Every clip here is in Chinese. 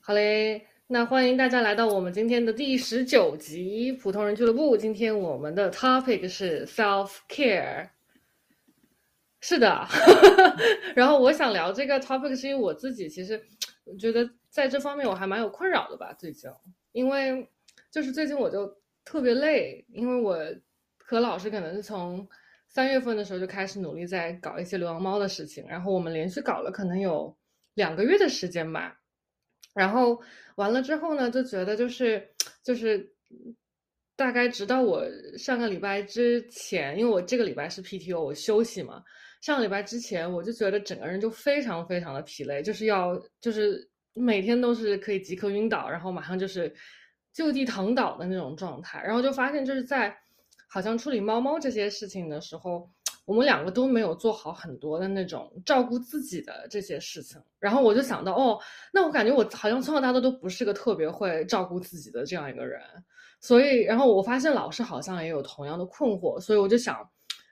好。嘞，那欢迎大家来到我们今天的第十九集普通人俱乐部。今天我们的 topic 是 self care。是的，然后我想聊这个 topic 是因为我自己其实觉得在这方面我还蛮有困扰的吧，最近，因为就是最近我就特别累，因为我和老师可能是从三月份的时候就开始努力在搞一些流浪猫的事情，然后我们连续搞了可能有两个月的时间吧。然后完了之后呢，就觉得就是就是大概直到我上个礼拜之前，因为我这个礼拜是 PTO，我休息嘛。上个礼拜之前，我就觉得整个人就非常非常的疲累，就是要就是每天都是可以即刻晕倒，然后马上就是就地躺倒的那种状态。然后就发现就是在好像处理猫猫这些事情的时候。我们两个都没有做好很多的那种照顾自己的这些事情，然后我就想到，哦，那我感觉我好像从小到大都不是个特别会照顾自己的这样一个人，所以，然后我发现老师好像也有同样的困惑，所以我就想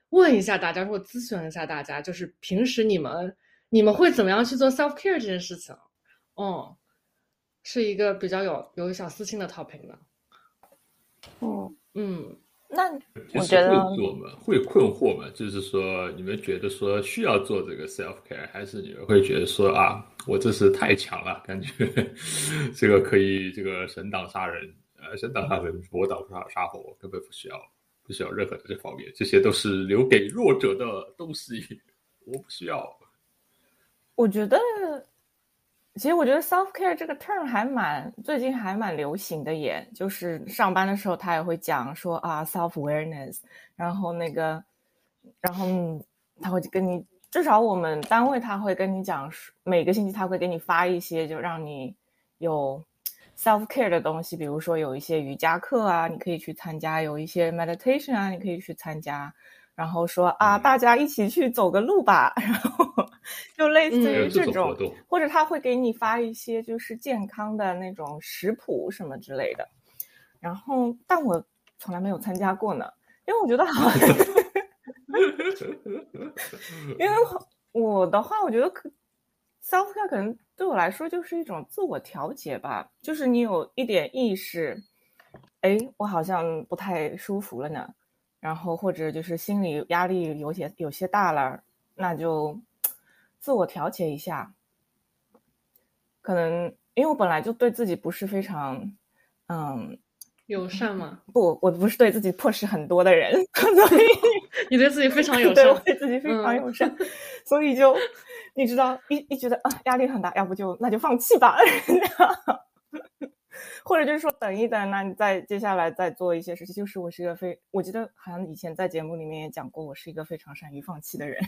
问一下大家，或者咨询一下大家，就是平时你们你们会怎么样去做 self care 这件事情？嗯，是一个比较有有小私心的 topic 呢。嗯嗯。那我觉得会做吗？会困惑吗？就是说，你们觉得说需要做这个 self care，还是你们会觉得说啊，我这是太强了，感觉这个可以这个神挡杀人，呃，神挡杀人，佛挡杀杀佛，根本不需要，不需要任何的这方面，这些都是留给弱者的东西，我不需要。我觉得。其实我觉得 self care 这个 term 还蛮最近还蛮流行的，耶。就是上班的时候他也会讲说啊 self awareness，然后那个，然后他会跟你，至少我们单位他会跟你讲，每个星期他会给你发一些就让你有 self care 的东西，比如说有一些瑜伽课啊，你可以去参加；有一些 meditation 啊，你可以去参加。然后说啊，大家一起去走个路吧，然后就类似于这种，或者他会给你发一些就是健康的那种食谱什么之类的。然后，但我从来没有参加过呢，因为我觉得好，因为我的话，我觉得可 self care 可能对我来说就是一种自我调节吧，就是你有一点意识，哎，我好像不太舒服了呢。然后或者就是心理压力有些有些大了，那就自我调节一下。可能因为我本来就对自己不是非常嗯友善嘛，不，我不是对自己迫使很多的人，所以 你对自己非常友 善，对我对自己非常友善，所以就你知道一一觉得啊压力很大，要不就那就放弃吧。或者就是说等一等，那你再接下来再做一些事情。就是我是一个非，我记得好像以前在节目里面也讲过，我是一个非常善于放弃的人。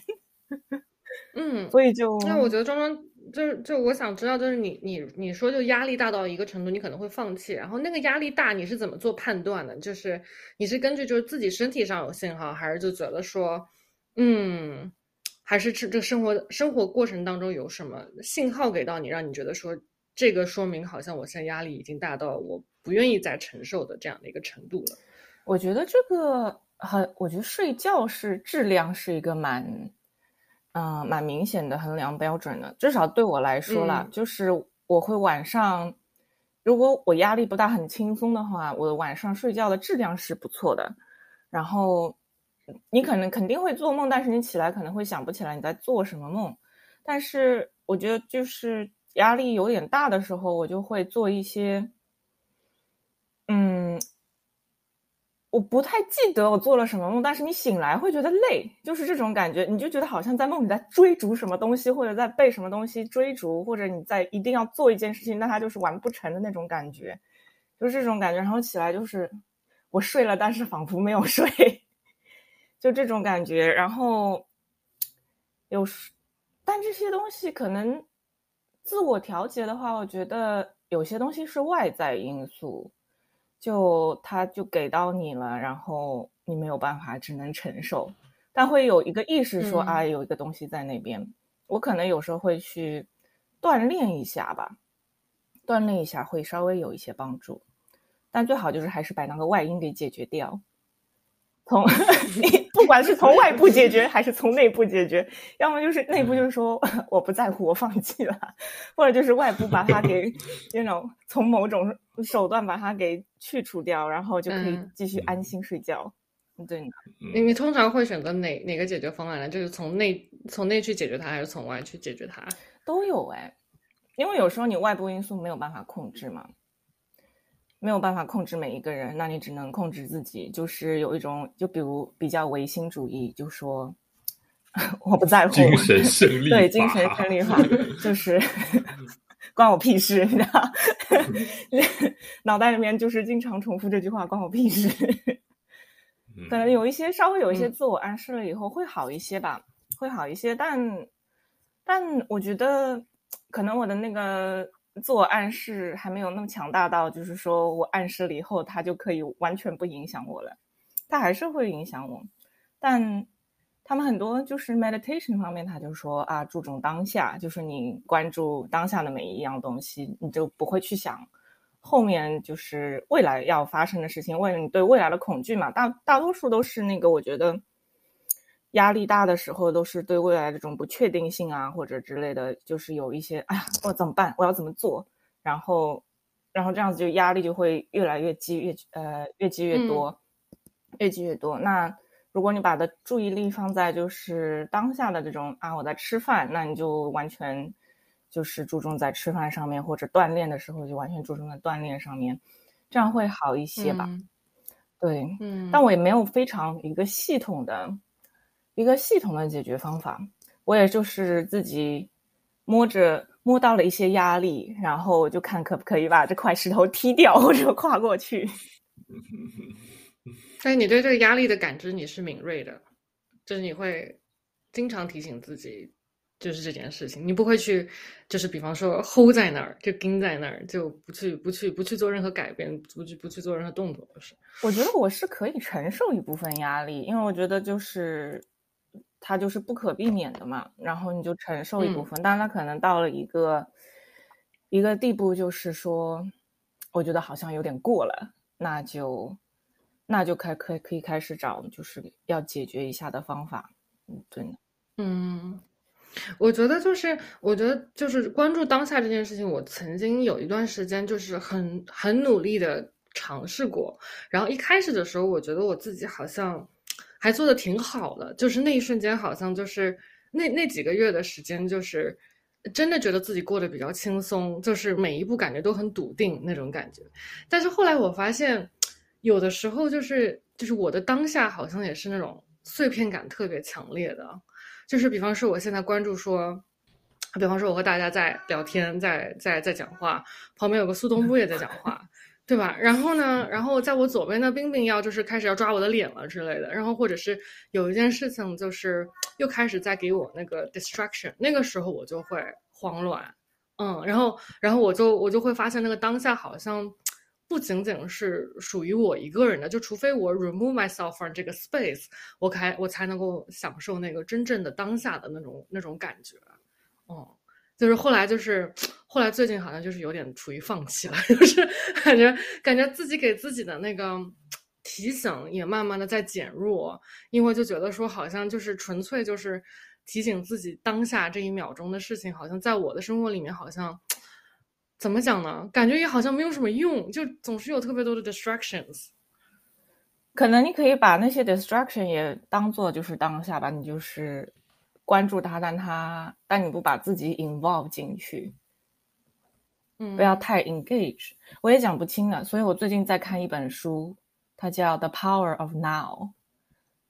嗯，所以就那我觉得庄庄就是就我想知道，就是你你你说就压力大到一个程度，你可能会放弃。然后那个压力大，你是怎么做判断的？就是你是根据就是自己身体上有信号，还是就觉得说，嗯，还是这这生活生活过程当中有什么信号给到你，让你觉得说。这个说明好像我现在压力已经大到我不愿意再承受的这样的一个程度了。我觉得这个很，我觉得睡觉是质量是一个蛮，嗯，蛮明显的衡量标准的。至少对我来说啦，就是我会晚上，如果我压力不大、很轻松的话，我晚上睡觉的质量是不错的。然后你可能肯定会做梦，但是你起来可能会想不起来你在做什么梦。但是我觉得就是。压力有点大的时候，我就会做一些，嗯，我不太记得我做了什么梦，但是你醒来会觉得累，就是这种感觉，你就觉得好像在梦里在追逐什么东西，或者在被什么东西追逐，或者你在一定要做一件事情，但它就是完不成的那种感觉，就是这种感觉。然后起来就是我睡了，但是仿佛没有睡，就这种感觉。然后有时，但这些东西可能。自我调节的话，我觉得有些东西是外在因素，就他就给到你了，然后你没有办法，只能承受。但会有一个意识说啊，有一个东西在那边，我可能有时候会去锻炼一下吧，锻炼一下会稍微有一些帮助。但最好就是还是把那个外因给解决掉。从不管是从外部解决还是从内部解决，要么就是内部就是说 我不在乎，我放弃了，或者就是外部把它给 那种从某种手段把它给去除掉，然后就可以继续安心睡觉。嗯对，你你通常会选择哪哪个解决方案呢？就是从内从内去解决它，还是从外去解决它？都有哎，因为有时候你外部因素没有办法控制嘛。没有办法控制每一个人，那你只能控制自己。就是有一种，就比如比较唯心主义，就说 我不在乎精神胜利对精神胜利法，就是 关我屁事，你知道？脑袋里面就是经常重复这句话，关我屁事。可能有一些稍微有一些自我暗示了以后会好一些吧，会好一些。但但我觉得可能我的那个。自我暗示还没有那么强大到，就是说我暗示了以后，他就可以完全不影响我了。他还是会影响我，但他们很多就是 meditation 方面，他就说啊，注重当下，就是你关注当下的每一样东西，你就不会去想后面就是未来要发生的事情。为了你对未来的恐惧嘛，大大多数都是那个，我觉得。压力大的时候，都是对未来这种不确定性啊，或者之类的，就是有一些，哎呀，我怎么办？我要怎么做？然后，然后这样子就压力就会越来越积，越呃越积越多，越积越多。那如果你把的注意力放在就是当下的这种啊，我在吃饭，那你就完全就是注重在吃饭上面，或者锻炼的时候就完全注重在锻炼上面，这样会好一些吧？对，嗯，但我也没有非常一个系统的。一个系统的解决方法，我也就是自己摸着摸到了一些压力，然后就看可不可以把这块石头踢掉或者跨过去。但是你对这个压力的感知你是敏锐的，就是你会经常提醒自己，就是这件事情，你不会去，就是比方说 hold 在那儿，就盯在那儿，就不去不去不去做任何改变，不去不去做任何动作，是？我觉得我是可以承受一部分压力，因为我觉得就是。它就是不可避免的嘛，然后你就承受一部分，但它可能到了一个一个地步，就是说，我觉得好像有点过了，那就那就开可可以开始找，就是要解决一下的方法。嗯，对的。嗯，我觉得就是，我觉得就是关注当下这件事情，我曾经有一段时间就是很很努力的尝试过，然后一开始的时候，我觉得我自己好像。还做的挺好的，就是那一瞬间，好像就是那那几个月的时间，就是真的觉得自己过得比较轻松，就是每一步感觉都很笃定那种感觉。但是后来我发现，有的时候就是就是我的当下好像也是那种碎片感特别强烈的，就是比方说我现在关注说，比方说我和大家在聊天，在在在讲话，旁边有个苏东坡也在讲话。对吧？然后呢？然后在我左边的冰冰要就是开始要抓我的脸了之类的。然后或者是有一件事情就是又开始在给我那个 distraction，那个时候我就会慌乱。嗯，然后然后我就我就会发现那个当下好像不仅仅是属于我一个人的，就除非我 remove myself from 这个 space，我开我才能够享受那个真正的当下的那种那种感觉。嗯。就是后来，就是后来，最近好像就是有点处于放弃了，就是感觉感觉自己给自己的那个提醒也慢慢的在减弱，因为就觉得说好像就是纯粹就是提醒自己当下这一秒钟的事情，好像在我的生活里面好像怎么讲呢？感觉也好像没有什么用，就总是有特别多的 distractions。可能你可以把那些 distraction 也当做就是当下吧，你就是。关注他，但他但你不把自己 involve 进去，嗯，不要太 engage，我也讲不清了。所以我最近在看一本书，它叫《The Power of Now》，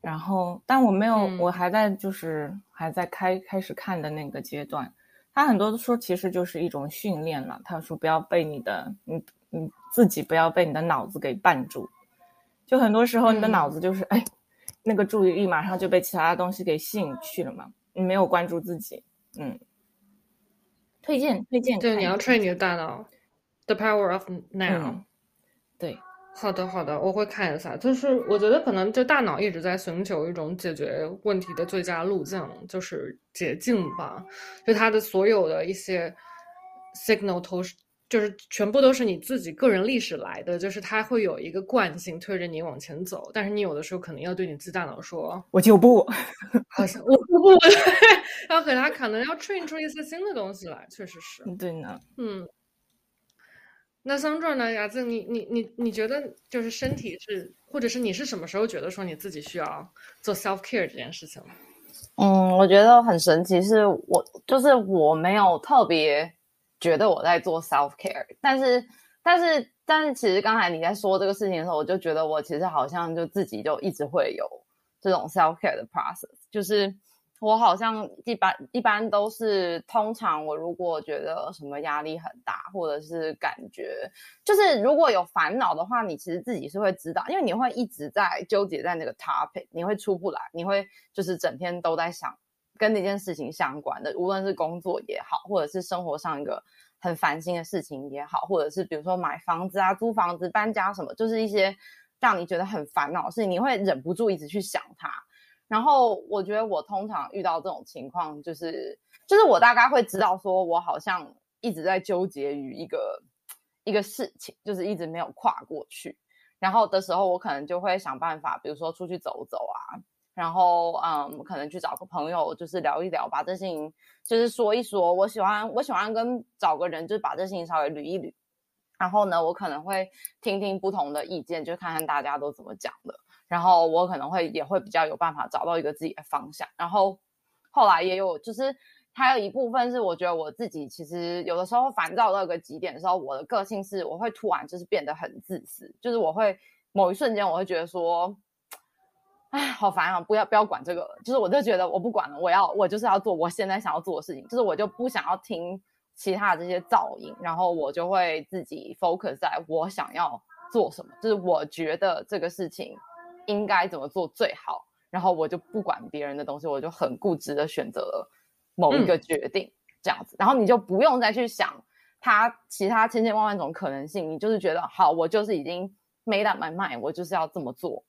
然后但我没有，我还在就是还在开开始看的那个阶段。他很多说其实就是一种训练了。他说不要被你的你你自己不要被你的脑子给绊住，就很多时候你的脑子就是哎，那个注意力马上就被其他的东西给吸引去了嘛。你没有关注自己，嗯，推荐推荐，对，你要 train 你的大脑，the power of now，对，好的好的，我会看一下。就是我觉得可能就大脑一直在寻求一种解决问题的最佳路径，就是捷径吧。就它的所有的一些 signal 都是就是全部都是你自己个人历史来的，就是它会有一个惯性推着你往前走，但是你有的时候可能要对你自大脑说，我就不，好像我不不，然后给他可能要 train 出一些新的东西来，确实是，对呢，嗯。那桑壮呢，雅子，你你你你觉得就是身体是，或者是你是什么时候觉得说你自己需要做 self care 这件事情？嗯，我觉得很神奇，是我就是我没有特别。觉得我在做 self care，但是但是但是，其实刚才你在说这个事情的时候，我就觉得我其实好像就自己就一直会有这种 self care 的 process，就是我好像一般一般都是通常我如果觉得什么压力很大，或者是感觉就是如果有烦恼的话，你其实自己是会知道，因为你会一直在纠结在那个 topic，你会出不来，你会就是整天都在想。跟那件事情相关的，无论是工作也好，或者是生活上一个很烦心的事情也好，或者是比如说买房子啊、租房子、搬家什么，就是一些让你觉得很烦恼的事情，你会忍不住一直去想它。然后我觉得我通常遇到这种情况，就是就是我大概会知道，说我好像一直在纠结于一个一个事情，就是一直没有跨过去。然后的时候，我可能就会想办法，比如说出去走走啊。然后，嗯，可能去找个朋友，就是聊一聊，把这事情就是说一说。我喜欢，我喜欢跟找个人，就是把这事情稍微捋一捋。然后呢，我可能会听听不同的意见，就看看大家都怎么讲的。然后我可能会也会比较有办法找到一个自己的方向。然后后来也有，就是还有一部分是我觉得我自己其实有的时候烦躁到一个极点的时候，我的个性是我会突然就是变得很自私，就是我会某一瞬间我会觉得说。哎，好烦啊！不要不要管这个，就是我就觉得我不管了，我要我就是要做我现在想要做的事情，就是我就不想要听其他的这些噪音，然后我就会自己 focus 在我想要做什么，就是我觉得这个事情应该怎么做最好，然后我就不管别人的东西，我就很固执的选择了某一个决定这样子，然后你就不用再去想他其他千千万万种可能性，你就是觉得好，我就是已经 made up my mind，我就是要这么做。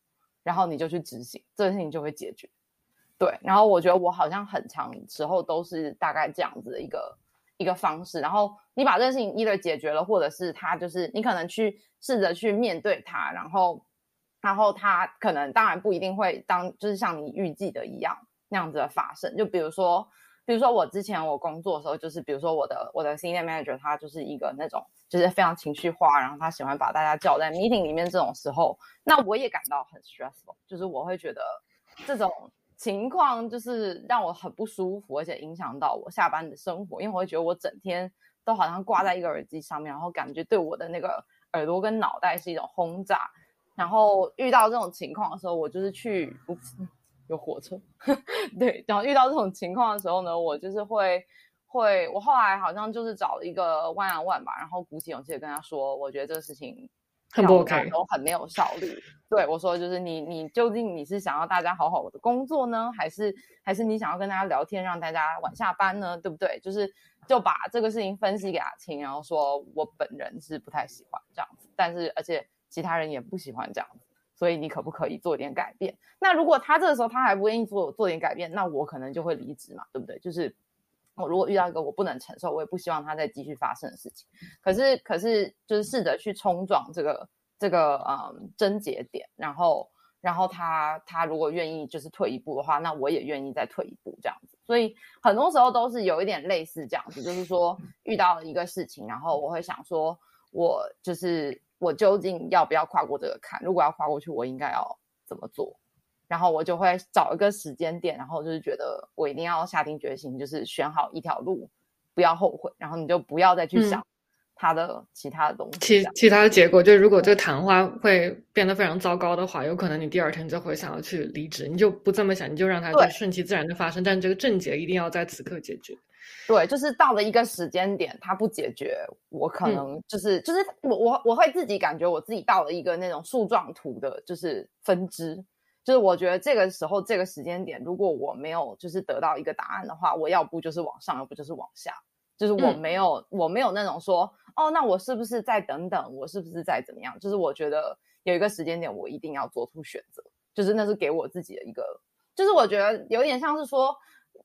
然后你就去执行，这个事情就会解决。对，然后我觉得我好像很长时候都是大概这样子的一个一个方式。然后你把这个事情 either 解决了，或者是他就是你可能去试着去面对他，然后然后他可能当然不一定会当就是像你预计的一样那样子的发生。就比如说，比如说我之前我工作的时候，就是比如说我的我的 senior manager 他就是一个那种。就是非常情绪化，然后他喜欢把大家叫在 meeting 里面，这种时候，那我也感到很 stressful。就是我会觉得这种情况就是让我很不舒服，而且影响到我下班的生活，因为我会觉得我整天都好像挂在一个耳机上面，然后感觉对我的那个耳朵跟脑袋是一种轰炸。然后遇到这种情况的时候，我就是去，有火车，对，然后遇到这种情况的时候呢，我就是会。会，我后来好像就是找了一个万安万吧，然后鼓起勇气的跟他说，我觉得这个事情很不 OK，都很没有效率。对我说，就是你你究竟你是想要大家好好的工作呢，还是还是你想要跟大家聊天，让大家晚下班呢？对不对？就是就把这个事情分析给他听，然后说我本人是不太喜欢这样子，但是而且其他人也不喜欢这样子，所以你可不可以做点改变？那如果他这个时候他还不愿意做做点改变，那我可能就会离职嘛，对不对？就是。我如果遇到一个我不能承受，我也不希望它再继续发生的事情。可是，可是就是试着去冲撞这个这个嗯症结点，然后，然后他他如果愿意就是退一步的话，那我也愿意再退一步这样子。所以很多时候都是有一点类似这样子，就是说遇到了一个事情，然后我会想说，我就是我究竟要不要跨过这个坎？如果要跨过去，我应该要怎么做？然后我就会找一个时间点，然后就是觉得我一定要下定决心，就是选好一条路，不要后悔。然后你就不要再去想他的其他的东西。其其他的结果，就如果这个谈话会变得非常糟糕的话，有可能你第二天就会想要去离职。你就不这么想，你就让它顺其自然的发生。但这个症结一定要在此刻解决。对，就是到了一个时间点，它不解决，我可能就是就是我我我会自己感觉我自己到了一个那种树状图的，就是分支。就是我觉得这个时候这个时间点，如果我没有就是得到一个答案的话，我要不就是往上，要不就是往下。就是我没有我没有那种说，哦，那我是不是再等等？我是不是再怎么样？就是我觉得有一个时间点，我一定要做出选择。就是那是给我自己的一个，就是我觉得有点像是说，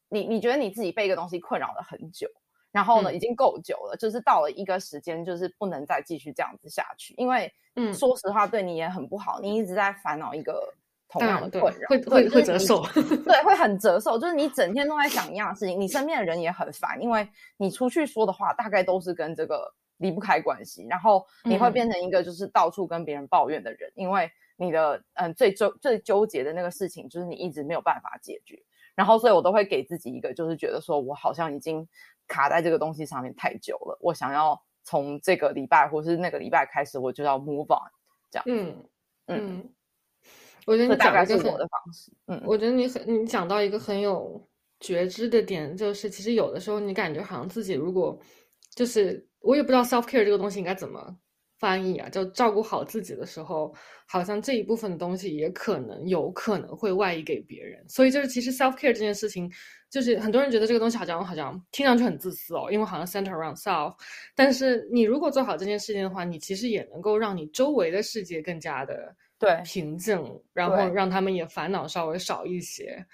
你你觉得你自己被一个东西困扰了很久，然后呢，嗯。已经够久了，就是到了一个时间，就是不能再继续这样子下去，因为嗯。说实话对你也很不好，你一直在烦恼一个同样的困扰，会对会会折寿对，会很折寿，就是你整天都在想一样的事情，你身边的人也很烦，因为你出去说的话大概都是跟这个离不开关系，然后你会嗯。变成一个就是到处跟别人抱怨的人，因为你的嗯最纠最纠结的那个事情就是你一直没有办法解决，然后所以我都会给自己一个就是觉得说我好像已经卡在这个东西上面太久了，我想要从这个礼拜或是那个礼拜开始，我就要 move on，嗯嗯，嗯，我觉得你这大概是我的方式，嗯，我觉得你很，你讲到一个很有觉知的点，就是其实有的时候你感觉好像自己如果就是我也不知道 self care 这个东西应该怎么翻译啊，就照顾好自己的时候，好像这一部分的东西也可能有可能会外溢给别人，所以就是其实 self care 这件事情，就是很多人觉得这个东西好像好像听上去很自私哦，因为好像 center around self，但是你如果做好这件事情的话，你其实也能够让你周围的世界更加的对。平静，然后让他们也烦恼稍微少一些。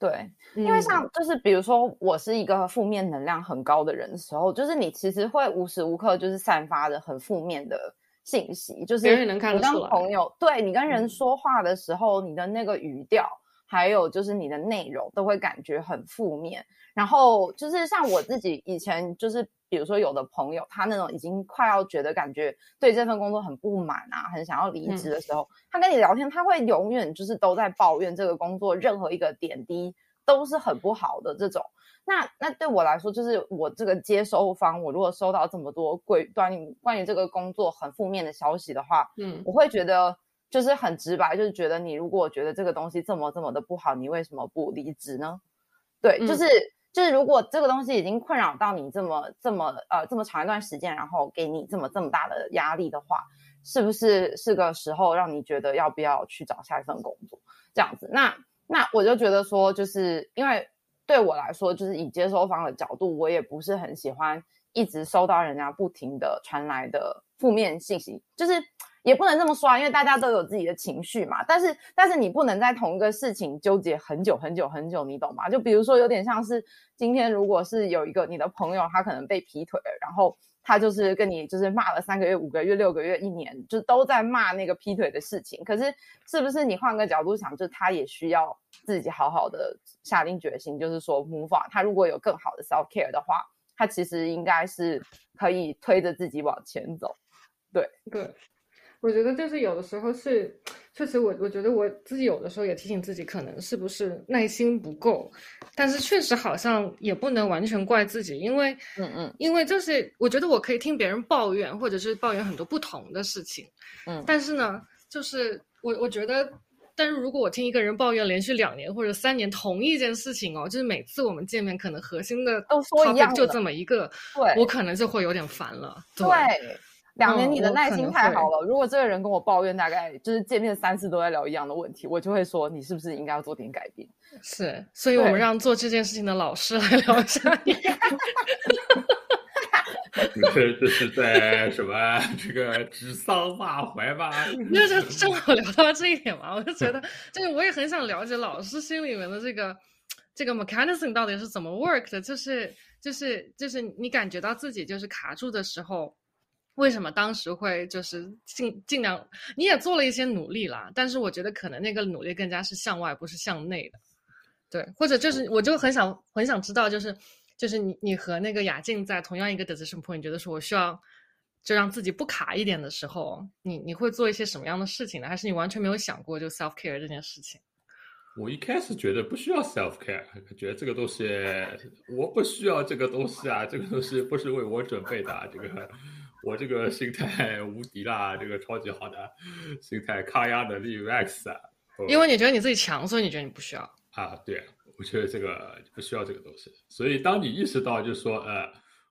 对。因为嗯。像就是比如说我是一个负面能量很高的人的时候，就是你其实会无时无刻就是散发着很负面的信息，就是你跟得出来。朋友对你跟人嗯。说话的时候，你的那个语调，还有就是你的内容都会感觉很负面。然后就是像我自己以前就是。比如说，有的朋友他那种已经快要觉得感觉对这份工作很不满啊，很想要离职的时候，他跟你聊天，他会永远就是都在抱怨这个工作任何一个点滴都是很不好的这种。那那对我来说，就是我这个接收方，我如果收到这么多关关于关于这个工作很负面的消息的话，嗯我会觉得就是很直白，就是觉得你如果觉得这个东西这么这么的不好，你为什么不离职呢？对，就嗯是、就是如果这个东西已经困扰到你这么这么呃这么长一段时间，然后给你这么这么大的压力的话，是不是是个时候让你觉得要不要去找下一份工作这样子？那那我就觉得说，就是因为对我来说，就是以接收方的角度，我也不是很喜欢一直收到人家不停的传来的负面信息，就是也不能这么说啊，因为大家都有自己的情绪嘛。但是但是你不能在同一个事情纠结很久很久很久，你懂吗？就比如说有点像是今天如果是有一个你的朋友，他可能被劈腿，然后。他就是跟你就是骂了三个月、五个月、六个月、一年，就都在骂那个劈腿的事情。可是是不是你换个角度想，就他也需要自己好好的下定决心，就是说 move on。他如果有更好的 self care 的话，他其实应该是可以推着自己往前走。对对，我觉得就是有的时候是，确实我我觉得我自己有的时候也提醒自己，可能是不是耐心不够，但是确实好像也不能完全怪自己，因为嗯嗯因为就是我觉得我可以听别人抱怨，或者是抱怨很多不同的事情，嗯但是呢，就是我我觉得。但是如果我听一个人抱怨连续两年或者三年同一件事情哦，就是每次我们见面，可能核心的都说一样就这么一个，对我可能就会有点烦了。对，对，两年你的耐心太好了。如果这个人跟我抱怨，大概就是见面三次都在聊一样的问题，我就会说你是不是应该要做点改变？是，所以我们让做这件事情的老师来聊一下 你。这这是在什么这个指桑骂槐吧？那就正好聊到这一点嘛，我就觉得，就是我也很想了解老师心里面的这个这个 mechanism 到底是怎么 work 的，就是就是就是你感觉到自己就是卡住的时候，为什么当时会就是尽尽量，你也做了一些努力啦，但是我觉得可能那个努力更加是向外，不是向内的，对，或者就是我就很想很想知道，就是就是你你和那个雅静在同样一个 decision point，你觉得说我需要就让自己不卡一点的时候，你你会做一些什么样的事情呢？还是你完全没有想过就 self care 这件事情？我一开始觉得不需要 self care，觉得这个东西我不需要这个东西啊，这个东西不是为我准备的啊，这个我这个心态无敌啦，这个超级好的心态，抗压能力 max 啊。因为你觉得你自己强，所以你觉得你不需要。啊，对，我觉得这个不需要这个东西。所以当你意识到，就是说，呃，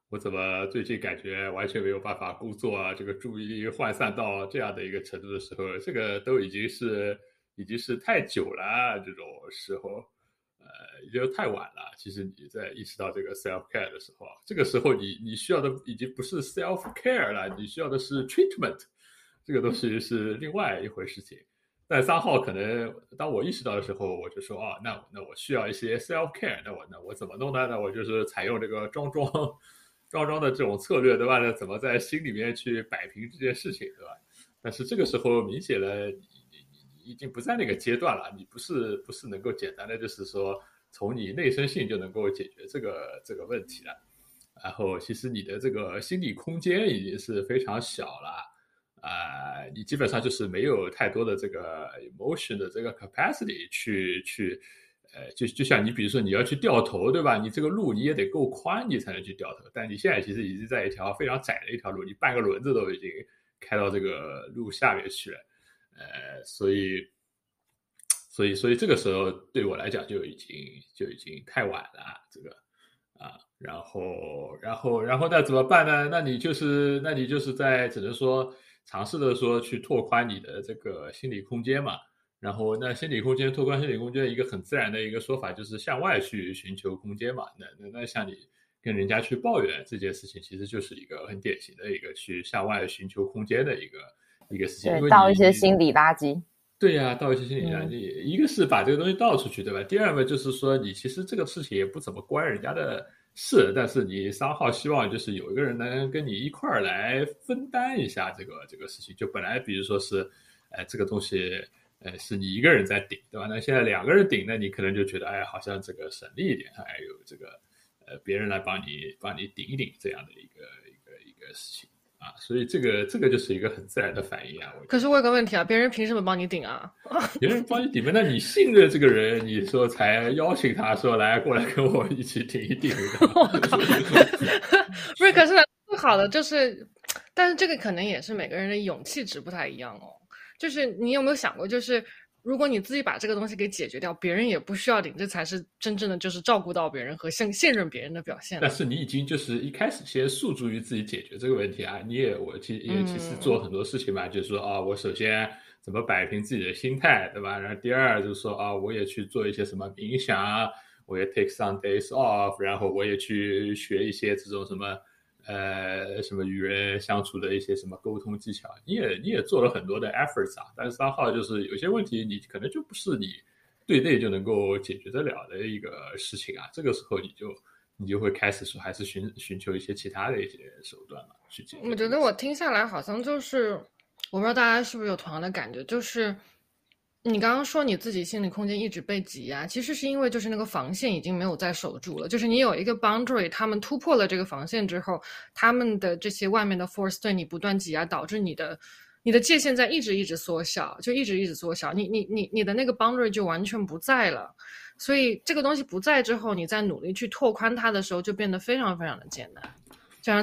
我怎么最近感觉完全没有办法工作啊，这个注意力涣散到这样的一个程度的时候，这个都已经是已经是太久了，这种时候，呃，已经太晚了。其实你在意识到这个 self care 的时候，这个时候你你需要的已经不是 self care 了，你需要的是 treatment，这个东西是另外一回事情。但三号可能当我意识到的时候，我就说啊，那那我需要一些 self care，那我那我怎么弄呢？那我就是采用这个装装装装的这种策略，对吧？那怎么在心里面去摆平这件事情，对吧？但是这个时候明显了，你你你已经不在那个阶段了，你不是不是能够简单的就是说从你内生性就能够解决这个这个问题了。然后其实你的这个心理空间已经是非常小了。啊，你基本上就是没有太多的这个 emotion 的这个 capacity 去去，呃，就就像你比如说你要去掉头，对吧？你这个路你也得够宽，你才能去掉头。但你现在其实已经在一条非常窄的一条路，你半个轮子都已经开到这个路下面去了，呃，所以，所以，所以这个时候对我来讲就已经就已经太晚了，这个啊，然后，然后，然后那怎么办呢？那你就是，那你就是在只能说。尝试的说去拓宽你的这个心理空间嘛，然后那心理空间拓宽心理空间一个很自然的一个说法就是向外去寻求空间嘛。那那那像你跟人家去抱怨这件事情，其实就是一个很典型的一个去向外寻求空间的一个一个事情。对，倒一些心理垃圾。对呀，倒一些心理垃圾。一个是把这个东西倒出去，对吧？第二个就是说你其实这个事情也不怎么关人家的。事，但是你三号希望就是有一个人能跟你一块儿来分担一下这个这个事情。就本来比如说是，哎，这个东西，呃，是你一个人在顶，对吧？那现在两个人顶，那你可能就觉得，哎，好像这个省力一点，还有这个，呃，别人来帮你帮你顶一顶这样的一个一个一个事情。啊，所以这个这个就是一个很自然的反应啊。可是我有个问题啊，别人凭什么帮你顶啊？别人帮你顶，那你信任这个人，你说才邀请他说来过来跟我一起顶一顶。不是，可是最好的就是，但是这个可能也是每个人的勇气值不太一样哦。就是你有没有想过，就是。如果你自己把这个东西给解决掉，别人也不需要顶，这才是真正的就是照顾到别人和信信任别人的表现。但是你已经就是一开始先诉诸于自己解决这个问题啊，你也我其也其实做很多事情嘛，就是说啊，我首先怎么摆平自己的心态，对吧？然后第二就是说啊，我也去做一些什么冥想，我也 take some days off，然后我也去学一些这种什么。呃，什么与人相处的一些什么沟通技巧，你也你也做了很多的 efforts 啊，但是三号就是有些问题你可能就不是你对内就能够解决得了的一个事情啊，这个时候你就你就会开始说还是寻寻求一些其他的一些手段嘛去解决。我觉得我听下来好像就是，我不知道大家是不是有同样的感觉，就是。你刚刚说你自己心理空间一直被挤压，其实是因为就是那个防线已经没有再守住了。就是你有一个 boundary，他们突破了这个防线之后，他们的这些外面的 force 对你不断挤压，导致你的你的界限在一直一直缩小，就一直一直缩小。你你你你的那个 boundary 就完全不在了。所以这个东西不在之后，你在努力去拓宽它的时候，就变得非常非常的艰难。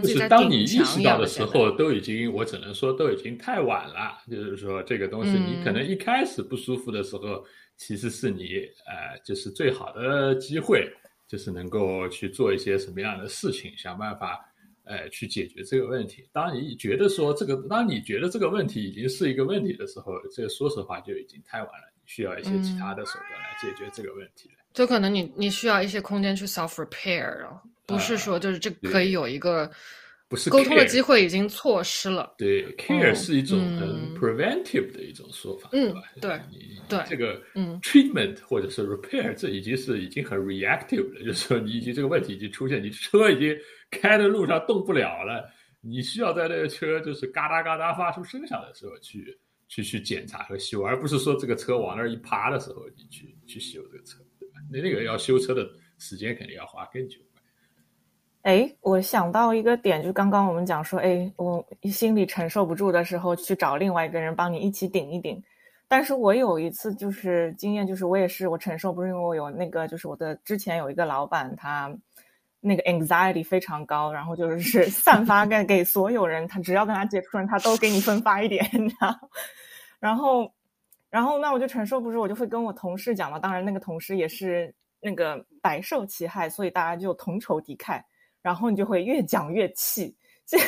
就是当你意识到的时候，都已经，我只能说都已经太晚了。就是说，这个东西你可能一开始不舒服的时候，其实是你呃，就是最好的机会，就是能够去做一些什么样的事情，想办法呃去解决这个问题。当你觉得说这个，当你觉得这个问题已经是一个问题的时候，这说实话就已经太晚了，你需要一些其他的手段来解决这个问题了。就可能你你需要一些空间去 self repair 了。不是说就是这可以有一个，不是沟通的机会已经错失了。对，care 是一种很 preventive 的一种说法，对吧？对，这个 treatment 或者是 repair，这已经是已经很 reactive 了，就是说你已经这个问题已经出现，你车已经开在路上动不了了，你需要在那个车就是嘎哒嘎哒发出声响的时候去去去检查和修，而不是说这个车往那儿一趴的时候你去去修这个车，对吧？那那个要修车的时间肯定要花更久。哎，我想到一个点，就刚刚我们讲说，哎，我心里承受不住的时候，去找另外一个人帮你一起顶一顶。但是我有一次就是经验，就是我也是我承受不住，因为我有那个，就是我的之前有一个老板，他那个 anxiety 非常高，然后就是散发给给所有人，他只要跟他接触人，他都给你分发一点，你知道，然后，然后那我就承受不住，我就会跟我同事讲嘛。当然，那个同事也是那个百受其害，所以大家就同仇敌忾。然后你就会越讲越气，就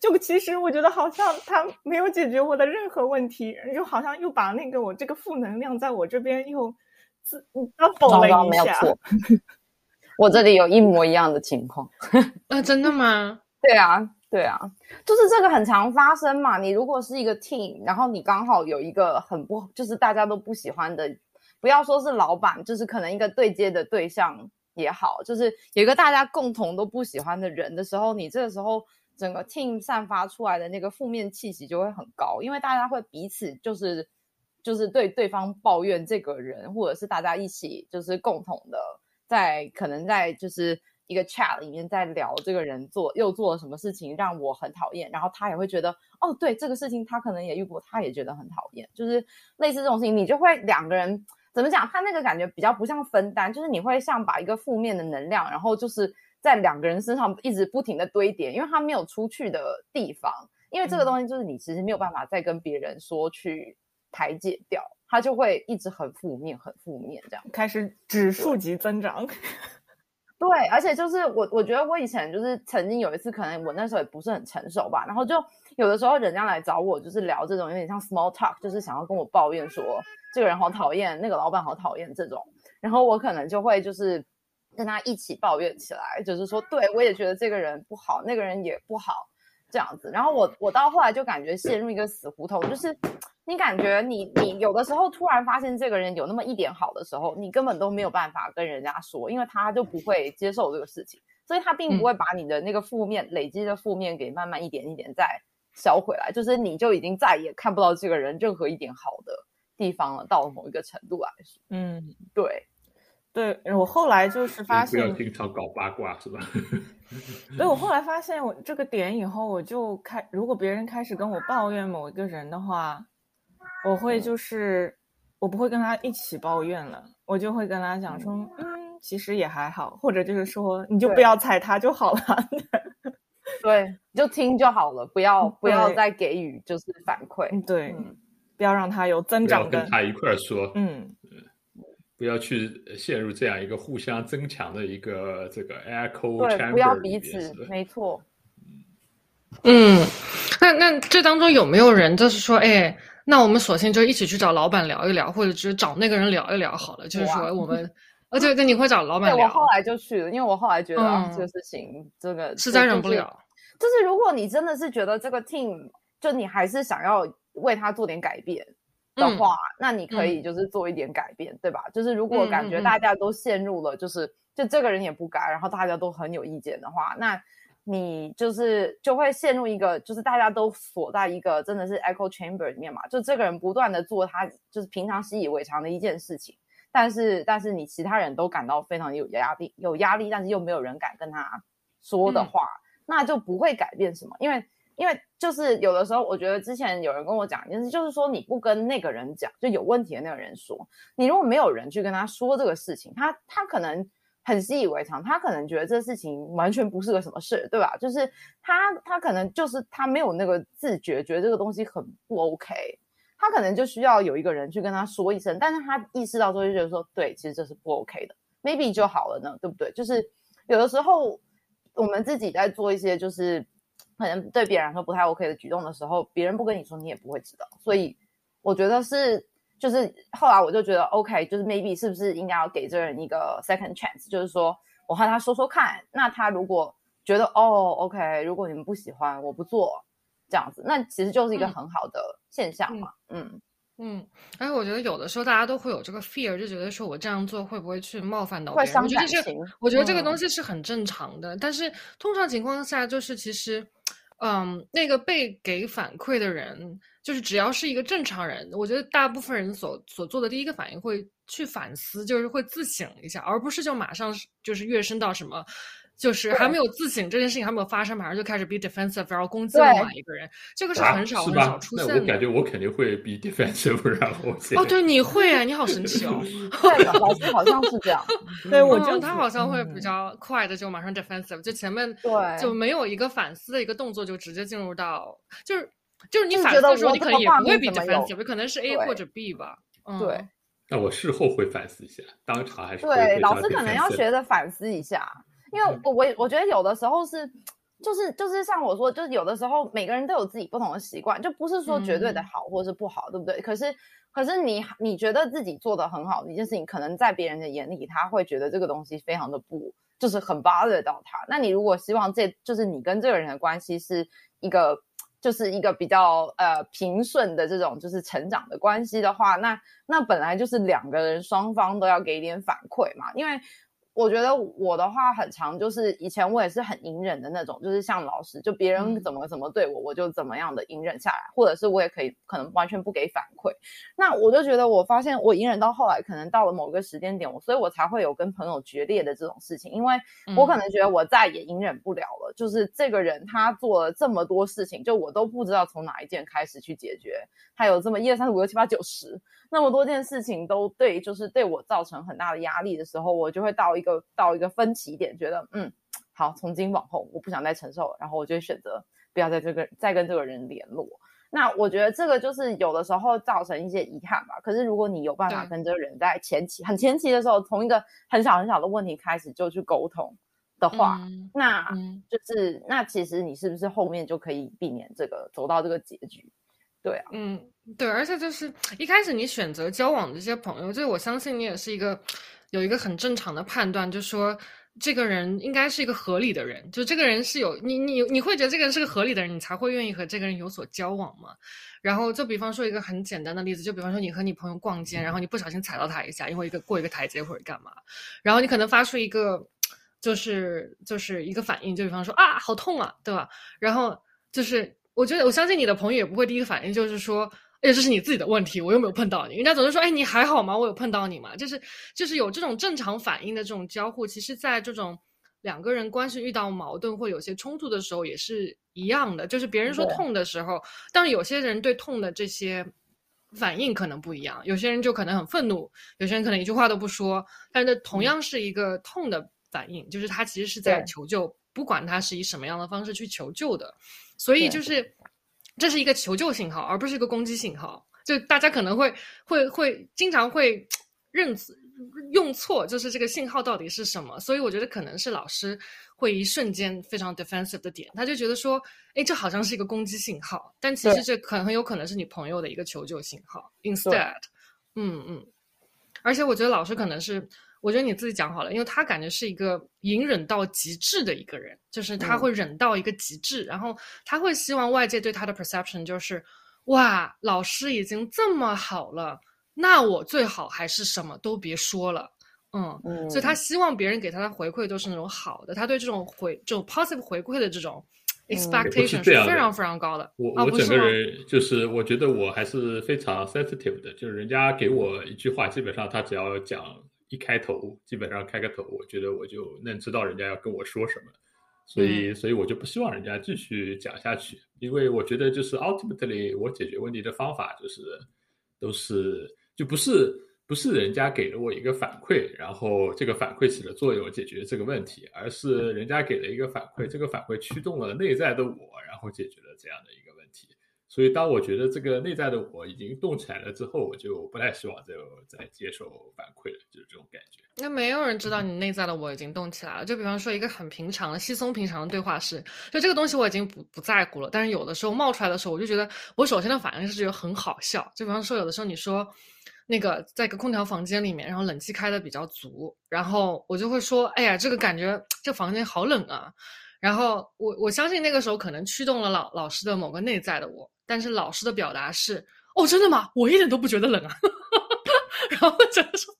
就其实我觉得好像他没有解决我的任何问题，就好像又把那个我这个负能量在我这边又自刚否了一下。我这里有一模一样的情况。啊，真的吗？对啊，对啊，就是这个很常发生嘛。你如果是一个 team，然后你刚好有一个很不，就是大家都不喜欢的，不要说是老板，就是可能一个对接的对象。也好，就是有一个大家共同都不喜欢的人的时候，你这个时候整个 team 散发出来的那个负面气息就会很高，因为大家会彼此就是就是对对方抱怨这个人，或者是大家一起就是共同的在可能在就是一个 chat 里面在聊这个人做又做了什么事情让我很讨厌，然后他也会觉得哦，对这个事情他可能也遇过，他也觉得很讨厌，就是类似这种事情，你就会两个人。怎么讲？他那个感觉比较不像分担，就是你会像把一个负面的能量，然后就是在两个人身上一直不停的堆叠，因为他没有出去的地方，因为这个东西就是你其实没有办法再跟别人说去排解掉，他就会一直很负面，很负面这样，开始指数级增长。对，而且就是我，我觉得我以前就是曾经有一次，可能我那时候也不是很成熟吧，然后就有的时候人家来找我，就是聊这种有点像 small talk，就是想要跟我抱怨说。这个人好讨厌，那个老板好讨厌，这种，然后我可能就会就是跟他一起抱怨起来，就是说，对我也觉得这个人不好，那个人也不好，这样子。然后我我到后来就感觉陷入一个死胡同，就是你感觉你你有的时候突然发现这个人有那么一点好的时候，你根本都没有办法跟人家说，因为他就不会接受这个事情，所以他并不会把你的那个负面累积的负面给慢慢一点一点再销回来，就是你就已经再也看不到这个人任何一点好的。地方了，到了某一个程度来说，嗯，对，对我后来就是发现，不要经常搞八卦，是吧？所以我后来发现，我这个点以后，我就开，如果别人开始跟我抱怨某一个人的话，我会就是我不会跟他一起抱怨了，我就会跟他讲说，嗯，其实也还好，或者就是说，你就不要踩他就好了，对，就听就好了，不要不要再给予就是反馈，对。不要让他有增长，跟他一块儿说，嗯，不要去陷入这样一个互相增强的一个这个 echo chamber 不要彼此，没错，嗯，那那这当中有没有人就是说，哎，那我们索性就一起去找老板聊一聊，或者只找那个人聊一聊好了，就是说我们，呃，对对，你会找老板聊。我后来就去了，因为我后来觉得这个事情，这个实在忍不了。就是如果你真的是觉得这个 team，就你还是想要。为他做点改变的话，那你可以就是做一点改变，对吧？就是如果感觉大家都陷入了，就是就这个人也不改，然后大家都很有意见的话，那你就是就会陷入一个就是大家都锁在一个真的是 echo chamber 里面嘛？就这个人不断的做他就是平常习以为常的一件事情，但是但是你其他人都感到非常有压力，有压力，但是又没有人敢跟他说的话，那就不会改变什么，因为。因为就是有的时候，我觉得之前有人跟我讲一件事，就是说你不跟那个人讲，就有问题的那个人说，你如果没有人去跟他说这个事情，他他可能很习以为常，他可能觉得这事情完全不是个什么事，对吧？就是他他可能就是他没有那个自觉，觉得这个东西很不 OK，他可能就需要有一个人去跟他说一声，但是他意识到之后就觉得说，对，其实这是不 OK 的，maybe 就好了呢，对不对？就是有的时候我们自己在做一些就是。可能对别人来说不太 OK 的举动的时候，别人不跟你说，你也不会知道。所以我觉得是，就是后来我就觉得 OK，就是 maybe 是不是应该要给这人一个 second chance，就是说我和他说说看，那他如果觉得哦 OK，如果你们不喜欢，我不做这样子，那其实就是一个很好的现象嘛。嗯嗯，而且我觉得有的时候大家都会有这个 fear，就觉得说我这样做会不会去冒犯到别人？我觉得这我觉得这个东西是很正常的，但是通常情况下就是其实。嗯，那个被给反馈的人，就是只要是一个正常人，我觉得大部分人所所做的第一个反应会去反思，就是会自省一下，而不是就马上就是跃升到什么。就是还没有自省这件事情还没有发生，马上就开始 be defensive，然后攻击另外一个人，这个是很少很少出现的。我感觉我肯定会 be defensive，然后 哦，对，你会啊，你好神奇哦，对，老师好像是这样。对，我觉得他好像会比较快的就马上 defensive，就前面对就没有一个反思的一个动作，就直接进入到就是就是你反思的时候，你可能也不会 be defensive，可能是 A 或者 B 吧。对，那我事后会反思一下，当场还是对老师可能要学着反思一下。因为我我我觉得有的时候是，就是就是像我说，就是有的时候每个人都有自己不同的习惯，就不是说绝对的好或是不好，对不对？可是可是你你觉得自己做的很好的一件事情，可能在别人的眼里，他会觉得这个东西非常的不，就是很 bother 到他。那你如果希望这就是你跟这个人的关系是一个，就是一个比较呃平顺的这种就是成长的关系的话，那那本来就是两个人双方都要给一点反馈嘛，因为。我觉得我的话很长，就是以前我也是很隐忍的那种，就是像老师，就别人怎么怎么对我，我就怎么样的隐忍下来，或者是我也可以可能完全不给反馈。那我就觉得，我发现我隐忍到后来，可能到了某个时间点，我所以我才会有跟朋友决裂的这种事情，因为我可能觉得我再也隐忍不了了。就是这个人他做了这么多事情，就我都不知道从哪一件开始去解决。他有这么一二三四五六七八九十那么多件事情都对，就是对我造成很大的压力的时候，我就会到一个到一个分歧点，觉得嗯，好，从今往后我不想再承受了，然后我就选择不要再这个再跟这个人联络。那我觉得这个就是有的时候造成一些遗憾吧。可是如果你有办法跟这个人在前期很前期的时候，从一个很小很小的问题开始就去沟通的话，那就是那其实你是不是后面就可以避免这个走到这个结局？对啊，嗯，对，而且就是一开始你选择交往的这些朋友，就是我相信你也是一个有一个很正常的判断，就说这个人应该是一个合理的人，就这个人是有你你你会觉得这个人是个合理的人，你才会愿意和这个人有所交往嘛。然后就比方说一个很简单的例子，就比方说你和你朋友逛街，然后你不小心踩到他一下，因为一个过一个台阶或者干嘛，然后你可能发出一个就是就是一个反应，就比方说啊好痛啊，对吧？然后就是。我觉得我相信你的朋友也不会第一个反应就是说，哎，这是你自己的问题，我又没有碰到你。人家总是说，哎，你还好吗？我有碰到你吗？就是就是有这种正常反应的这种交互，其实在这种两个人关系遇到矛盾或有些冲突的时候也是一样的。就是别人说痛的时候，但是有些人对痛的这些反应可能不一样，有些人就可能很愤怒，有些人可能一句话都不说，但是同样是一个痛的反应，就是他其实是在求救，不管他是以什么样的方式去求救的。所以就是，这是一个求救信号，而不是一个攻击信号。就大家可能会会会经常会认用错，就是这个信号到底是什么。所以我觉得可能是老师会一瞬间非常 defensive 的点，他就觉得说，哎，这好像是一个攻击信号，但其实这可很有可能是你朋友的一个求救信号。Instead，嗯嗯，而且我觉得老师可能是。我觉得你自己讲好了，因为他感觉是一个隐忍到极致的一个人，就是他会忍到一个极致，然后他会希望外界对他的 perception 就是，哇，老师已经这么好了，那我最好还是什么都别说了，嗯，所以他希望别人给他的回馈都是那种好的，他对这种回这种 positive 回馈的这种 expectation 是非常非常高的。我我整个人就是，我觉得我还是非常 sensitive 的，就是人家给我一句话，基本上他只要讲。一开头基本上开个头，我觉得我就能知道人家要跟我说什么，所以所以我就不希望人家继续讲下去，因为我觉得就是 ultimately 我解决问题的方法就是都是就不是不是人家给了我一个反馈，然后这个反馈起了作用解决这个问题，而是人家给了一个反馈，这个反馈驱动了内在的我，然后解决了这样的一。所以，当我觉得这个内在的我已经动起来了之后，我就不太希望再再接受反馈了，就是这种感觉。那没有人知道你内在的我已经动起来了。就比方说，一个很平常的、稀松平常的对话是，就这个东西我已经不不在乎了。但是有的时候冒出来的时候，我就觉得我首先的反应是觉得很好笑。就比方说，有的时候你说那个在一个空调房间里面，然后冷气开的比较足，然后我就会说：“哎呀，这个感觉这房间好冷啊。”然后我我相信那个时候可能驱动了老老师的某个内在的我。但是老师的表达是：“哦，真的吗？我一点都不觉得冷啊。”然后觉得说，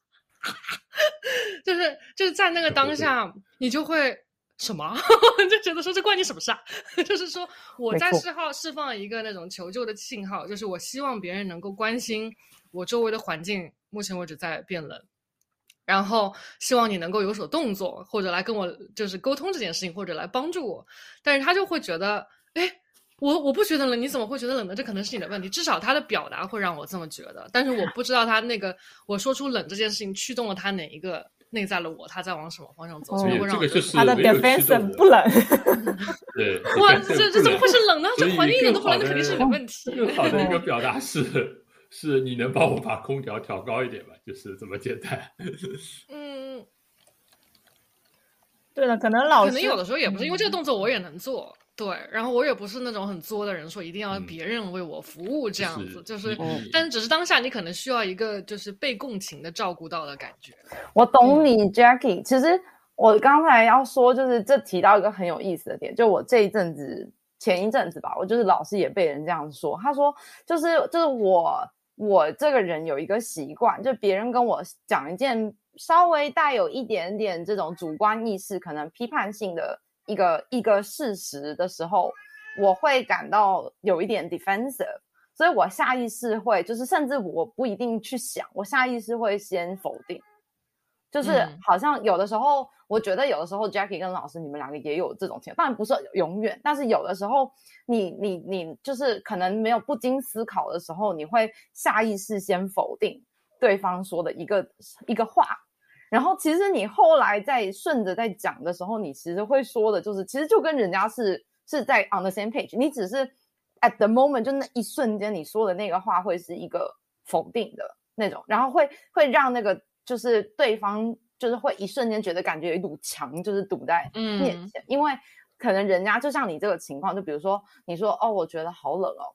就是就是在那个当下，你就会什么 就觉得说这关你什么事啊？就是说我在释放释放一个那种求救的信号，就是我希望别人能够关心我周围的环境，目前为止在变冷，然后希望你能够有所动作，或者来跟我就是沟通这件事情，或者来帮助我。但是他就会觉得，哎。我我不觉得冷，你怎么会觉得冷呢？这可能是你的问题。至少他的表达会让我这么觉得，但是我不知道他那个我说出冷这件事情驱动了他哪一个内在的我，他在往什么方向走，所以会让我觉得他的 defense 不冷。对，哇，这这怎么会是冷呢？这环境一点都不冷，那肯定是你的问题。更好的一个表达是，是你能帮我把空调调高一点吗？就是这么简单。嗯，对了，可能老可能有的时候也不是因为这个动作我也能做。对，然后我也不是那种很作的人，说一定要别人为我服务这样子，就是，但是只是当下你可能需要一个就是被共情的照顾到的感觉。我懂你，Jackie。其实我刚才要说，就是这提到一个很有意思的点，就我这一阵子前一阵子吧，我就是老是也被人这样说，他说就是就是我我这个人有一个习惯，就别人跟我讲一件稍微带有一点点这种主观意识，可能批判性的一个一个事实的时候，我会感到有一点 defensive，所以我下意识会就是，甚至我不一定去想，我下意识会先否定，就是嗯。好像有的时候，我觉得有的时候 Jackie 跟老师你们两个也有这种情况，当然不是永远，但是有的时候你你你就是可能没有不经思考的时候，你会下意识先否定对方说的一个一个话，然后其实你后来在顺着在讲的时候，你其实会说的就是，其实就跟人家是是在 on the same page，你只是 at the moment 就那一瞬间你说的那个话会是一个否定的那种，然后会会让那个就是对方就是会一瞬间觉得感觉有一堵墙就是堵在面嗯前，因为可能人家就像你这个情况，就比如说你说哦，我觉得好冷哦。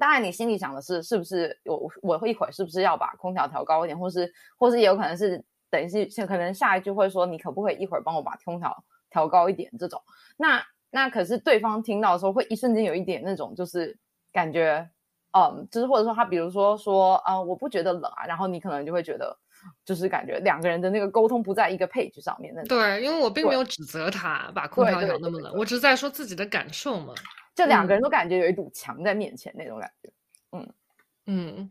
当然，你心里想的是，是不是我我会一会儿是不是要把空调调高一点，或是或是也有可能是等于是可能下一句会说，你可不可以一会儿帮我把空调调高一点？这种，那那可是对方听到的时候，会一瞬间有一点那种就是感觉，嗯，就是或者说他比如说说啊、呃我不觉得冷啊，然后你可能就会觉得，就是感觉两个人的那个沟通不在一个 page 上面那种，对，因为我并没有指责他把空调调那么冷，我只是在说自己的感受嘛。就两个嗯人都感觉有一堵墙在面前那种感觉。嗯，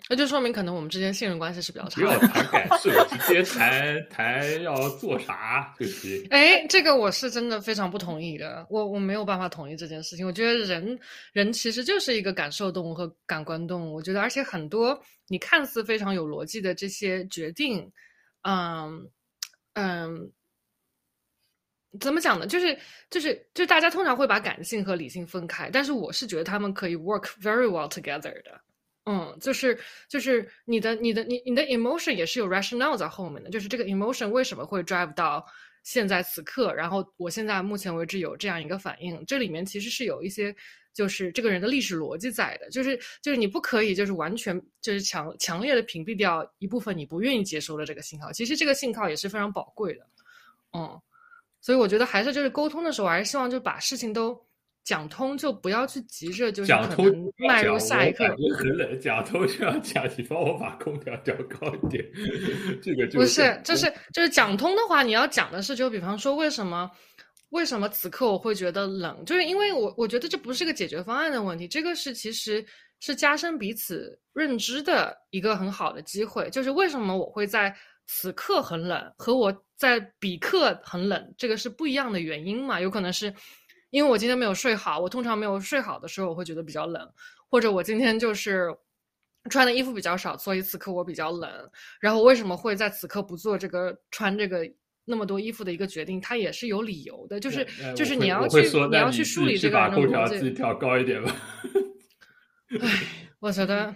那就说明可能我们之间信任关系是比较差不要。谈感受，直接谈谈要做啥就行。哎，这个我是真的非常不同意的，我我没有办法同意这件事情。我觉得人人其实就是一个感受动物和感官动物。我觉得，而且很多你看似非常有逻辑的这些决定，嗯嗯，怎么讲呢？就是就是就大家通常会把感性和理性分开，但是我是觉得他们可以 work very well together 的。嗯，就是就是你的你的你你的 emotion 也是有 rationale 在后面的，就是这个 emotion 为什么会 drive 到现在此刻，然后我现在目前为止有这样一个反应，这里面其实是有一些就是这个人的历史逻辑在的，就是就是你不可以就是完全就是强强烈的屏蔽掉一部分你不愿意接收的这个信号，其实这个信号也是非常宝贵的，嗯，所以我觉得还是就是沟通的时候，还是希望就把事情都讲通，就不要去急着就是讲通迈入下一刻。感觉很冷，讲通就要讲，你帮我把空调调高一点。这个就不是，就是就是讲通的话，你要讲的是，就比方说为什么为什么此刻我会觉得冷，就是因为我我觉得这不是个解决方案的问题，这个是其实是加深彼此认知的一个很好的机会。就是为什么我会在此刻很冷，和我在彼刻很冷，这个是不一样的原因嘛？有可能是因为我今天没有睡好，我通常没有睡好的时候我会觉得比较冷，或者我今天就是。穿的衣服比较少，所以此刻我比较冷。然后为什么会在此刻不做这个穿这个那么多衣服的一个决定？它也是有理由的，就是呃就是你要去你要去梳理这个去把空。调自己调高一点吧。我觉得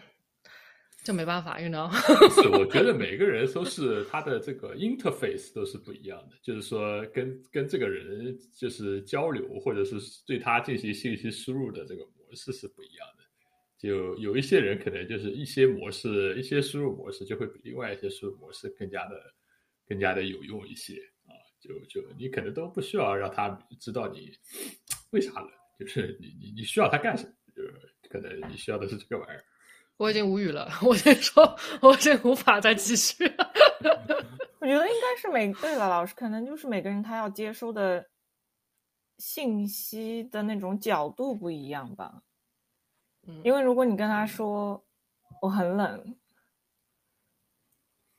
就没办法，you know 是，我觉得每个人都是他的这个 interface 都是不一样的，就是说跟跟这个人就是交流，或者是对他进行信息输入的这个模式是不一样的。就有一些人可能就是一些模式，一些输入模式就会比另外一些输入模式更加的更加的有用一些啊。就就你可能都不需要让他知道你为啥了，就是你你你需要他干什么，就是可能你需要的是这个玩意儿。我已经无语了，我先说，我已经无法再继续了。我觉得应该是每对了，老师可能就是每个人他要接收的信息的那种角度不一样吧。嗯因为如果你跟他说我很冷，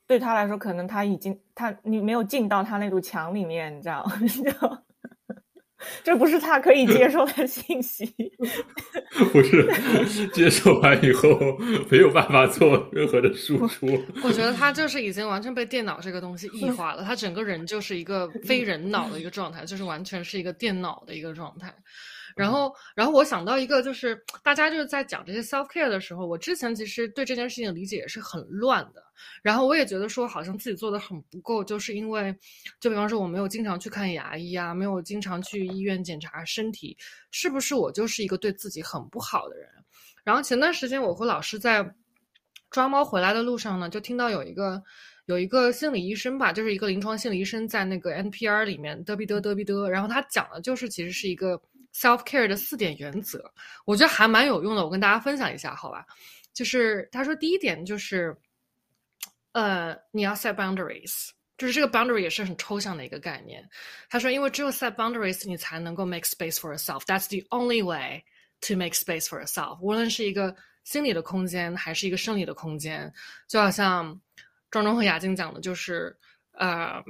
对他来说，可能他已经他你没有进到他那堵墙里面，你知道，就这不是他可以接受的信息。不是接受完以后没有办法做任何的输出。我觉得他就是已经完全被电脑这个东西异化了，他整个人就是一个非人脑的一个状态，就是完全是一个电脑的一个状态。然后，然后我想到一个，就是大家就是在讲这些 self care 的时候，我之前其实对这件事情的理解也是很乱的。然后我也觉得说，好像自己做的很不够，就是因为，就比方说我没有经常去看牙医啊，没有经常去医院检查身体，是不是我就是一个对自己很不好的人？然后前段时间我和老师在抓猫回来的路上呢，就听到有一个有一个心理医生吧，就是一个临床心理医生在那个 NPR 里面嘚逼嘚嘚逼嘚，然后他讲的就是其实是一个 self care 的四点原则，我觉得还蛮有用的，我跟大家分享一下，好吧？就是他说第一点就是，呃，你要 set boundaries。就是这个 boundary 也是很抽象的一个概念。他说，因为只有 set boundaries，你才能够 make space for yourself。That's the only way to make space for yourself。无论是一个心理的空间，还是一个生理的空间，就好像庄中和雅静讲的，就是呃，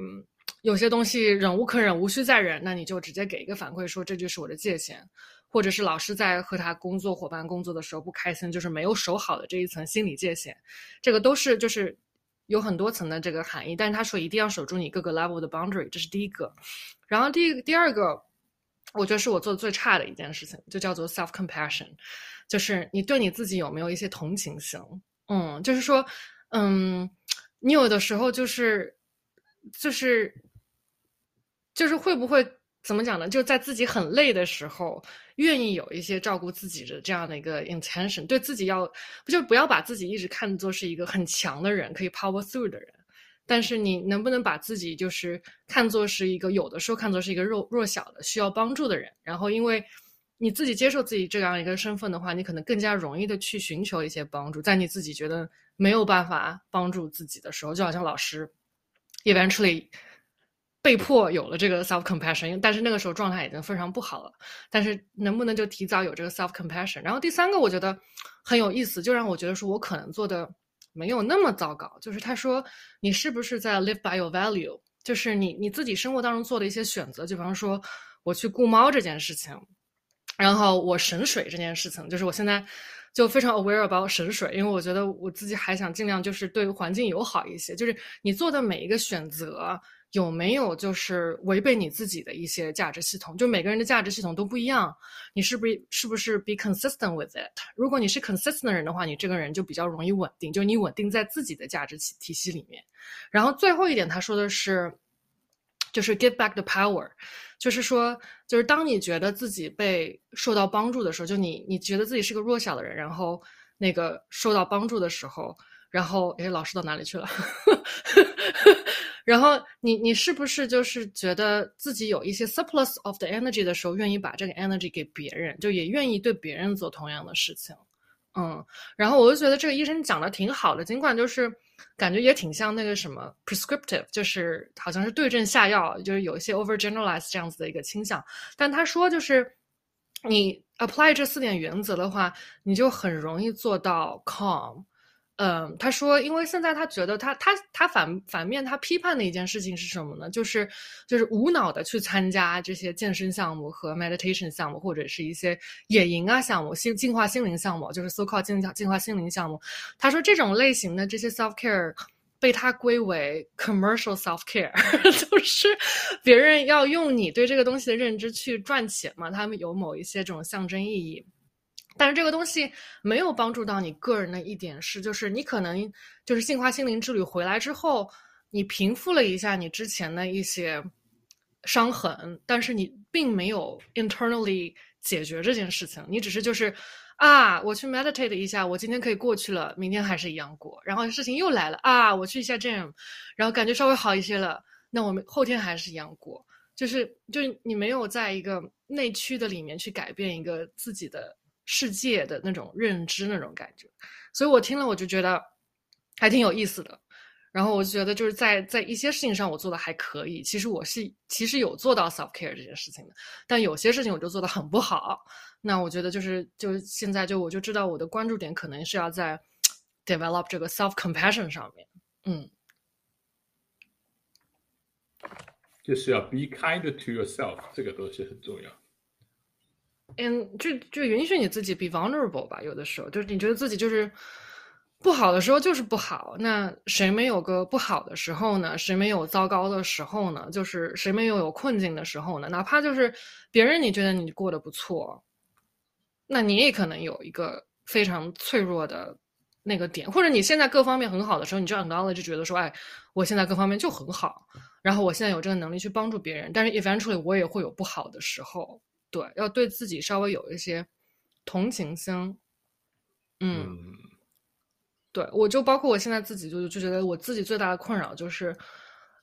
有些东西忍无可忍，无需再忍，那你就直接给一个反馈，说这就是我的界限。或者是老师在和他工作伙伴工作的时候不开心，就是没有守好的这一层心理界限，这个都是就是有很多层的这个含义。但是他说一定要守住你各个 level 的 boundary，这是第一个。然后第第二个，我觉得是我做的最差的一件事情，就叫做 self compassion，就是你对你自己有没有一些同情心？嗯，就是说，嗯，你有的时候就是就是就是会不会？怎么讲呢？就在自己很累的时候，愿意有一些照顾自己的这样的一个 intention，对自己要不就不要把自己一直看作是一个很强的人，可以 power through 的人。但是你能不能把自己就是看作是一个有的时候看作是一个弱弱小的需要帮助的人？然后因为你自己接受自己这样一个身份的话，你可能更加容易的去寻求一些帮助。在你自己觉得没有办法帮助自己的时候，就好像老师 eventually。被迫有了这个 self compassion，但是那个时候状态已经非常不好了。但是能不能就提早有这个 self compassion？然后第三个我觉得很有意思，就让我觉得说我可能做的没有那么糟糕。就是他说你是不是在 live by your value？就是你你自己生活当中做的一些选择，就比方说我去雇猫这件事情，然后我省水这件事情，就是我现在就非常 aware about 省水，因为我觉得我自己还想尽量就是对环境友好一些。就是你做的每一个选择。有没有就是违背你自己的一些价值系统？就每个人的价值系统都不一样，你是不是是不是 be consistent with it？如果你是 consistent 的人的话，你这个人就比较容易稳定，就你稳定在自己的价值体体系里面。然后最后一点，他说的是，就是 give back the power，就是说，就是当你觉得自己被受到帮助的时候，就你你觉得自己是个弱小的人，然后那个受到帮助的时候。然后，哎，老师到哪里去了？然后你你是不是就是觉得自己有一些 surplus of the energy 的时候，愿意把这个 energy 给别人，就也愿意对别人做同样的事情？嗯，然后我就觉得这个医生讲的挺好的，尽管就是感觉也挺像那个什么 prescriptive，就是好像是对症下药，就是有一些 overgeneralize 这样子的一个倾向。但他说就是你 apply 这四点原则的话，你就很容易做到 calm。嗯，他说，因为现在他觉得他他他反反面，他批判的一件事情是什么呢？就是就是无脑的去参加这些健身项目和 meditation 项目，或者是一些野营啊项目、心净化心灵项目，就是 so called 净化净化心灵项目。他说这种类型的这些 self care 被他归为 commercial self care，就是别人要用你对这个东西的认知去赚钱嘛，他们有某一些这种象征意义。但是这个东西没有帮助到你个人的一点是，就是你可能就是净化心灵之旅回来之后，你平复了一下你之前的一些伤痕，但是你并没有 internally 解决这件事情，你只是就是啊，我去 meditate 一下，我今天可以过去了，明天还是一样过，然后事情又来了啊，我去一下 gym，然后感觉稍微好一些了，那我们后天还是一样过，就是就是你没有在一个内驱的里面去改变一个自己的。世界的那种认知，那种感觉，所以我听了我就觉得还挺有意思的。然后我就觉得就是在在一些事情上我做的还可以，其实我是其实有做到 self care 这件事情的，但有些事情我就做的很不好。那我觉得就是就现在就我就知道我的关注点可能是要在 develop 这个 self compassion 上面，嗯，就是要 be kind to yourself，这个东西很重要。嗯，就就允许你自己 be vulnerable 吧。有的时候，就是你觉得自己就是不好的时候，就是不好。那谁没有个不好的时候呢？谁没有糟糕的时候呢？就是谁没有有困境的时候呢？哪怕就是别人你觉得你过得不错，那你也可能有一个非常脆弱的那个点，或者你现在各方面很好的时候，你就很高了就觉得说，哎，我现在各方面就很好，然后我现在有这个能力去帮助别人，但是 eventually 我也会有不好的时候。对，要对自己稍微有一些同情心。嗯，对我就包括我现在自己就就觉得我自己最大的困扰就是，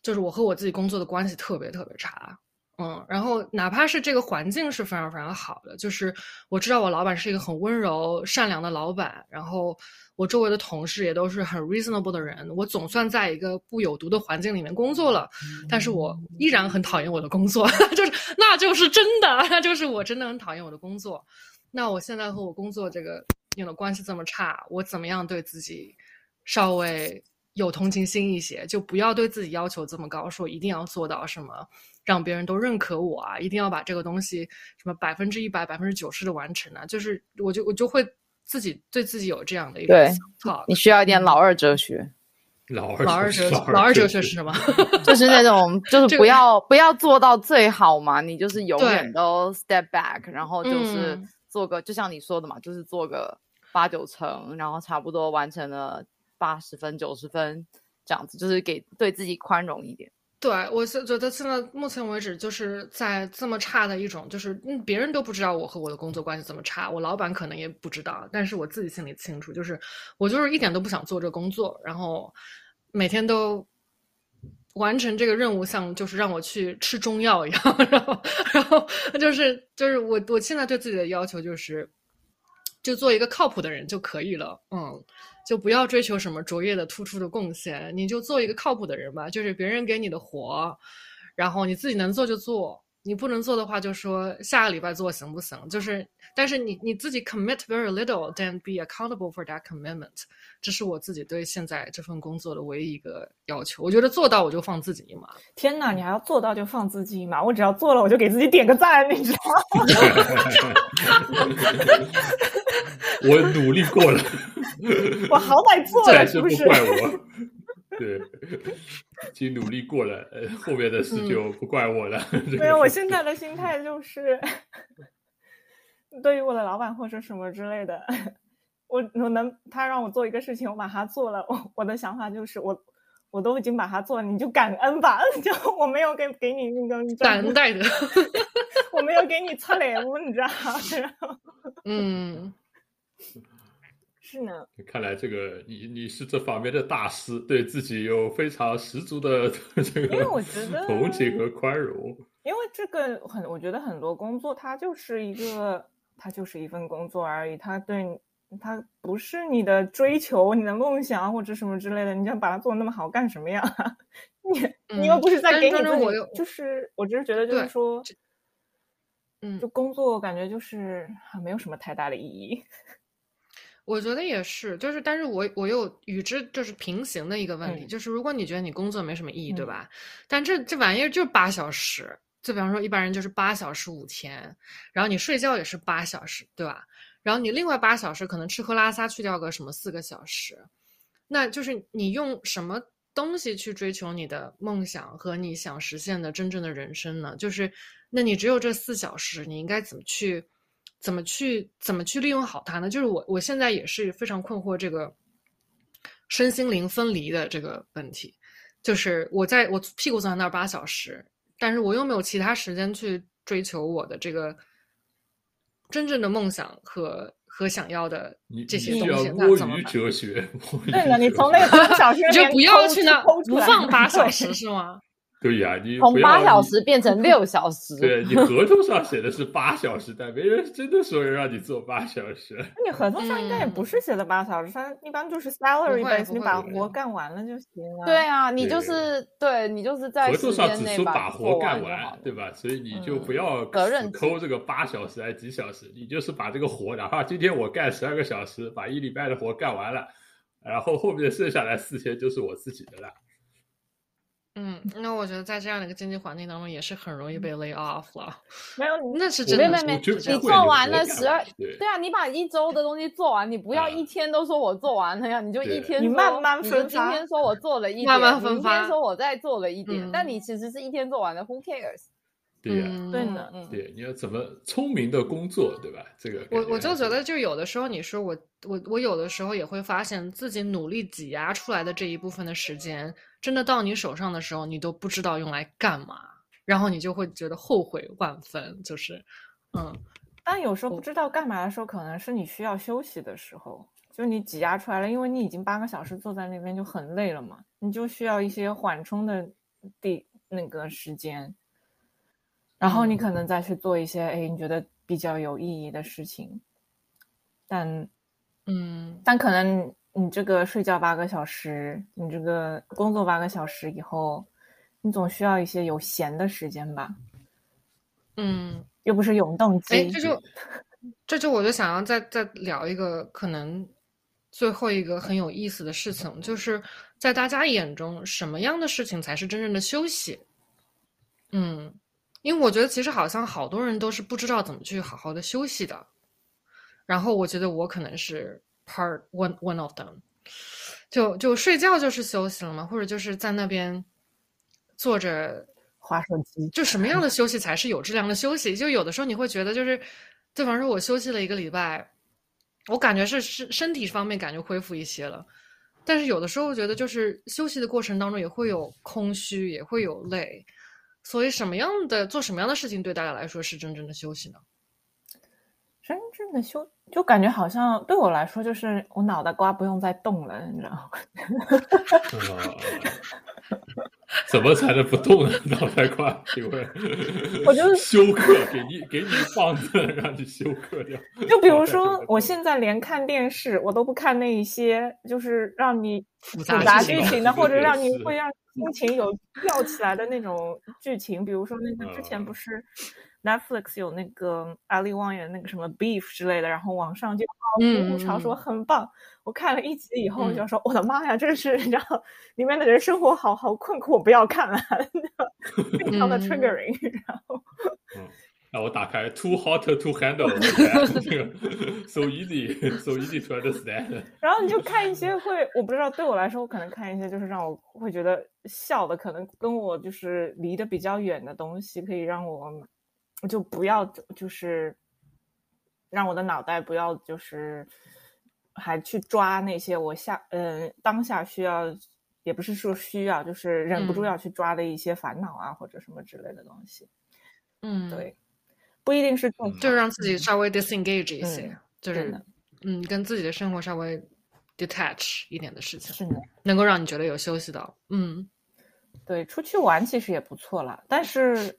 就是我和我自己工作的关系特别特别差。嗯，然后哪怕是这个环境是非常非常好的，就是我知道我老板是一个很温柔、善良的老板，然后我周围的同事也都是很 reasonable 的人，我总算在一个不有毒的环境里面工作了，但是我依然很讨厌我的工作，就是那就是真的，那就是我真的很讨厌我的工作。那我现在和我工作这个有的关系这么差，我怎么样对自己稍微有同情心一些，就不要对自己要求这么高，说一定要做到什么。让别人都认可我啊！一定要把这个东西什么百分之一百、百分之九十的完成啊！就是我就我就会自己对自己有这样的一个对，你需要一点老二哲学。老二老二哲老二哲学是什么？就是那种就是不要不要做到最好嘛，你就是永远都 step back，然后就是做个就像你说的嘛，就是做个八九成，然后差不多完成了八十分、九十分这样子，就是给对自己宽容一点。对，我是觉得现在目前为止，就是在这么差的一种，就是，别人都不知道我和我的工作关系这么差，我老板可能也不知道，但是我自己心里清楚，就是我就是一点都不想做这工作，然后每天都完成这个任务，像就是让我去吃中药一样，然后然后就是就是我我现在对自己的要求就是，就做一个靠谱的人就可以了，嗯。就不要追求什么卓越的、突出的贡献，你就做一个靠谱的人吧。就是别人给你的活，然后你自己能做就做，你不能做的话就说下个礼拜做行不行？就是，但是你你自己 commit very little，then be accountable for that commitment。这是我自己对现在这份工作的唯一一个要求。我觉得做到我就放自己一马。天哪，你还要做到就放自己一马？我只要做了，我就给自己点个赞，你知道吗？我努力过了。我好歹做了，是不怪我。对，已经努力过了，呃，后面的事就不怪我了。没有，我现在的心态就是，对于我的老板或者什么之类的，我我能他让我做一个事情，我把它做了，我我的想法就是，我我都已经把它做了，你就感恩吧，就我没有给给你那个感恩戴德，我没有给你擦脸物，你知道吗？嗯。是呢，看来这个你你是这方面的大师，对自己有非常十足的 这个，因为我觉得同情和宽容。因为这个很，我觉得很多工作它就是一个，它就是一份工作而已，它对它不是你的追求、你的梦想或者什么之类的，你想把它做的那么好干什么呀？你你又不是在给你自己，就是我只是觉得就是说，嗯，就工作感觉就是没有什么太大的意义。我觉得也是，就是，但是我我又与之就是平行的一个问题，就是如果你觉得你工作没什么意义，对吧？但这这玩意儿就八小时，就比方说一般人就是八小时五天，然后你睡觉也是八小时，对吧？然后你另外八小时可能吃喝拉撒去掉个什么四个小时，那就是你用什么东西去追求你的梦想和你想实现的真正的人生呢？就是，那你只有这四小时，你应该怎么去？怎么去怎么去利用好它呢？就是我我现在也是非常困惑这个身心灵分离的这个问题。就是我在我屁股坐在那儿八小时，但是我又没有其他时间去追求我的这个真正的梦想和和想要的这些东西。那怎么办？哲学。对了，你从那个八小时就不要去那不放八小时是吗？对呀，你从八小时变成六小时。对你合同上写的是八小时，但没人真的说让你做八小时。那你合同上应该也不是写的八小时，它一般就是 salary base，你把活干完了就行了。对啊，你就是对你就是在合同上只说把活干完，对吧？所以你就不要抠这个八小时还几小时，你就是把这个活，哪怕今天我干十二个小时，把一礼拜的活干完了，然后后面剩下来四天就是我自己的了。嗯，那我觉得在这样的一个经济环境当中，也是很容易被 lay off 了。没有，那是真的。没没没，你做完了十二，对啊，你把一周的东西做完，你不要一天都说我做完了呀，你就一天，你慢慢分今天说我做了一点，慢慢分发。明天说我再做了一点，但你其实是一天做完的，Who cares？对呀，对的，对，你要怎么聪明的工作，对吧？这个我我就觉得，就有的时候你说我我我有的时候也会发现自己努力挤压出来的这一部分的时间。真的到你手上的时候，你都不知道用来干嘛，然后你就会觉得后悔万分。就是，嗯，但有时候不知道干嘛的时候，可能是你需要休息的时候，就你挤压出来了，因为你已经八个小时坐在那边就很累了嘛，你就需要一些缓冲的地那个时间。然后你可能再去做一些哎你觉得比较有意义的事情，但嗯但可能你这个睡觉八个小时，你这个工作八个小时以后，你总需要一些有闲的时间吧？嗯，又不是永动机。哎，这就 这就我就想要再再聊一个可能最后一个很有意思的事情，就是在大家眼中，什么样的事情才是真正的休息？嗯，因为我觉得其实好像好多人都是不知道怎么去好好的休息的。然后我觉得我可能是 part one one of them，就就睡觉就是休息了吗？或者就是在那边坐着划手机，就什么样的休息才是有质量的休息？就有的时候你会觉得，就是，就比方说我休息了一个礼拜，我感觉是身身体方面感觉恢复一些了，但是有的时候觉得就是休息的过程当中也会有空虚，也会有累，所以什么样的做什么样的事情对大家来说是真正的休息呢？真正的休，就感觉好像对我来说，就是我脑袋瓜不用再动了，你知道吗？呃 怎么才能不动呢？脑袋瓜？请问，我就是休克，给你给你放着，让你休克掉。就比如说，我现在连看电视，我都不看那一些就是让你复复杂剧剧情的，或者让你会让心情有吊起来的那种剧情。比如说那个之前不是 Netflix 有那个阿里旺演的那个什么 Beef 之类的，然后网上就嗯吐槽说很棒。我看了一集以后嗯就说：“我的妈呀，真是你知道里面的人生活好好困苦，我不要看了，非常的嗯 triggering。”然后嗯，那我打开 Too hot to handle，这个 so easy so easy to understand。然后你就看一些会，我不知道对我来说，我可能看一些就是让我会觉得笑的，可能跟我就是离得比较远的东西，可以让我就不要就是让我的脑袋不要就是还去抓那些我下嗯、当下需要，也不是说需要，就是忍不住嗯要去抓的一些烦恼啊、或者什么之类的东西。嗯，，对，不一定是做就是让自己稍微 disengage 一些，嗯就是嗯，跟自己的生活稍微 detach 一点的事情，是的。能够让你觉得有休息到。嗯对，出去玩其实也不错啦，但是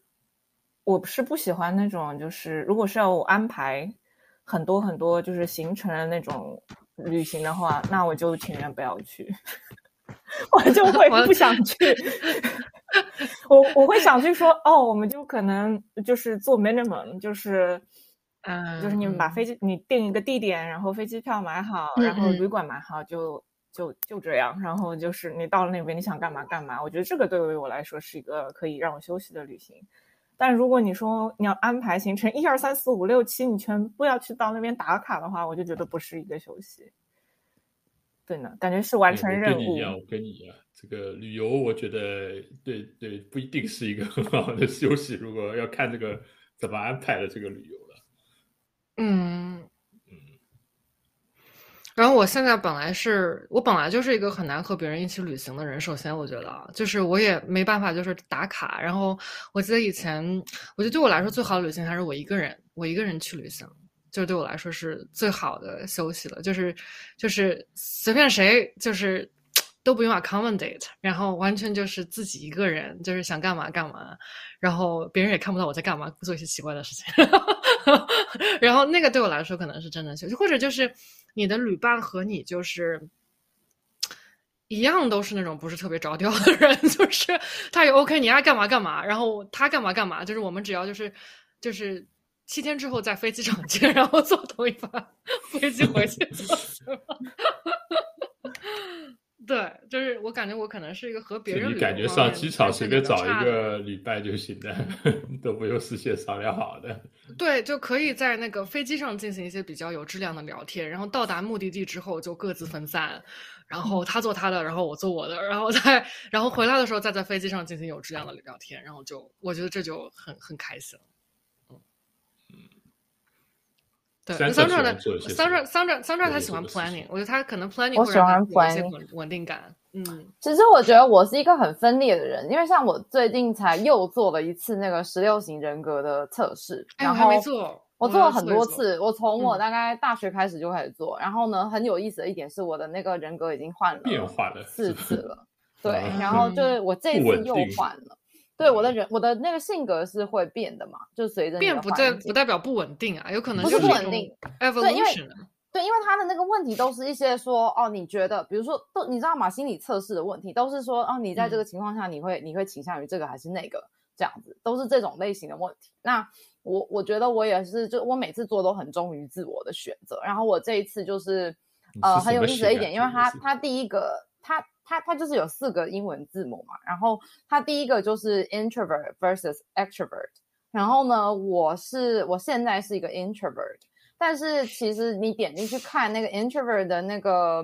我是不喜欢那种，就是如果是要我安排很多很多就是行程的那种旅行的话，那我就情愿不要去，我就会不想去。我我会想去说，哦，我们就可能就是做 minimum，就是嗯，就是你们把飞机你定一个地点，然后飞机票买好，然后旅馆买好，就就就这样。然后就是你到了那边，你想干嘛干嘛。我觉得这个对于我来说是一个可以让我休息的旅行。但如果你说你要安排行程一二三四五六七，你全部要去到那边打卡的话，我就觉得不是一个休息。对呢，感觉是完成任务我跟你一。样，我跟你一样，这个旅游我觉得对对不一定是一个很好的 休息，如果要看这个怎么安排的这个旅游了。嗯，然后我现在本来是我本来就是一个很难和别人一起旅行的人。首先，我觉得啊就是我也没办法就是打卡。然后我记得以前，我觉得对我来说最好的旅行还是我一个人，我一个人去旅行，就是对我来说是最好的休息了。就是就是随便谁就是都不用 accommodate，然后完全就是自己一个人，就是想干嘛干嘛，然后别人也看不到我在干嘛，做一些奇怪的事情。然后那个对我来说可能是真的休息，或者就是你的旅伴和你就是一样，都是那种不是特别着调的人，就是他也 OK，你爱干嘛干嘛，然后他干嘛干嘛，就是我们只要就是就是七天之后在飞机场见，然后坐同一班飞机回去就行了。对，就是我感觉我可能是一个和别人就你感觉上机场随便找一个礼拜就行了，都不用事先商量好的。对，就可以在那个飞机上进行一些比较有质量的聊天，然后到达目的地之后就各自分散，然后他做他的，然后我做我的，然后再然后回来的时候再在飞机上进行有质量的聊天，然后就我觉得这就很很开心了。嗯桑欢的桑么桑 a 桑 a 他喜欢 planning，我觉得他可能 planning 我喜欢会让他有一些 planning 稳稳定感。嗯其实我觉得我是一个很分裂的人，因为像我最近才又做了一次那个十六型人格的测试，哎，我然后还没做，我做了很。多次，我从我嗯大概大学开始就开始做。然后呢，很有意思的一点是，我的那个人格已经换了变化了四次了。对，啊然后就是我这次又换了。对我的人，我的那个性格是会变的嘛，就随着变不代不代表不稳定啊，有可能是不稳定 evolution 啊。对，因为他的那个问题都是一些说哦，你觉得，比如说都你知道吗？心理测试的问题都是说哦，你在这个情况下，你会你会倾向于这个还是那个这样子，都是这种类型的问题。那我我觉得我也是，就我每次做都很忠于自我的选择。然后我这一次就是呃很有意思的一点，因为他他第一个他他他就是有四个英文字母嘛，然后它第一个就是 introvert versus extrovert。然后呢，我是我现在是一个 introvert。但是其实你点进去看那个 introvert 的那个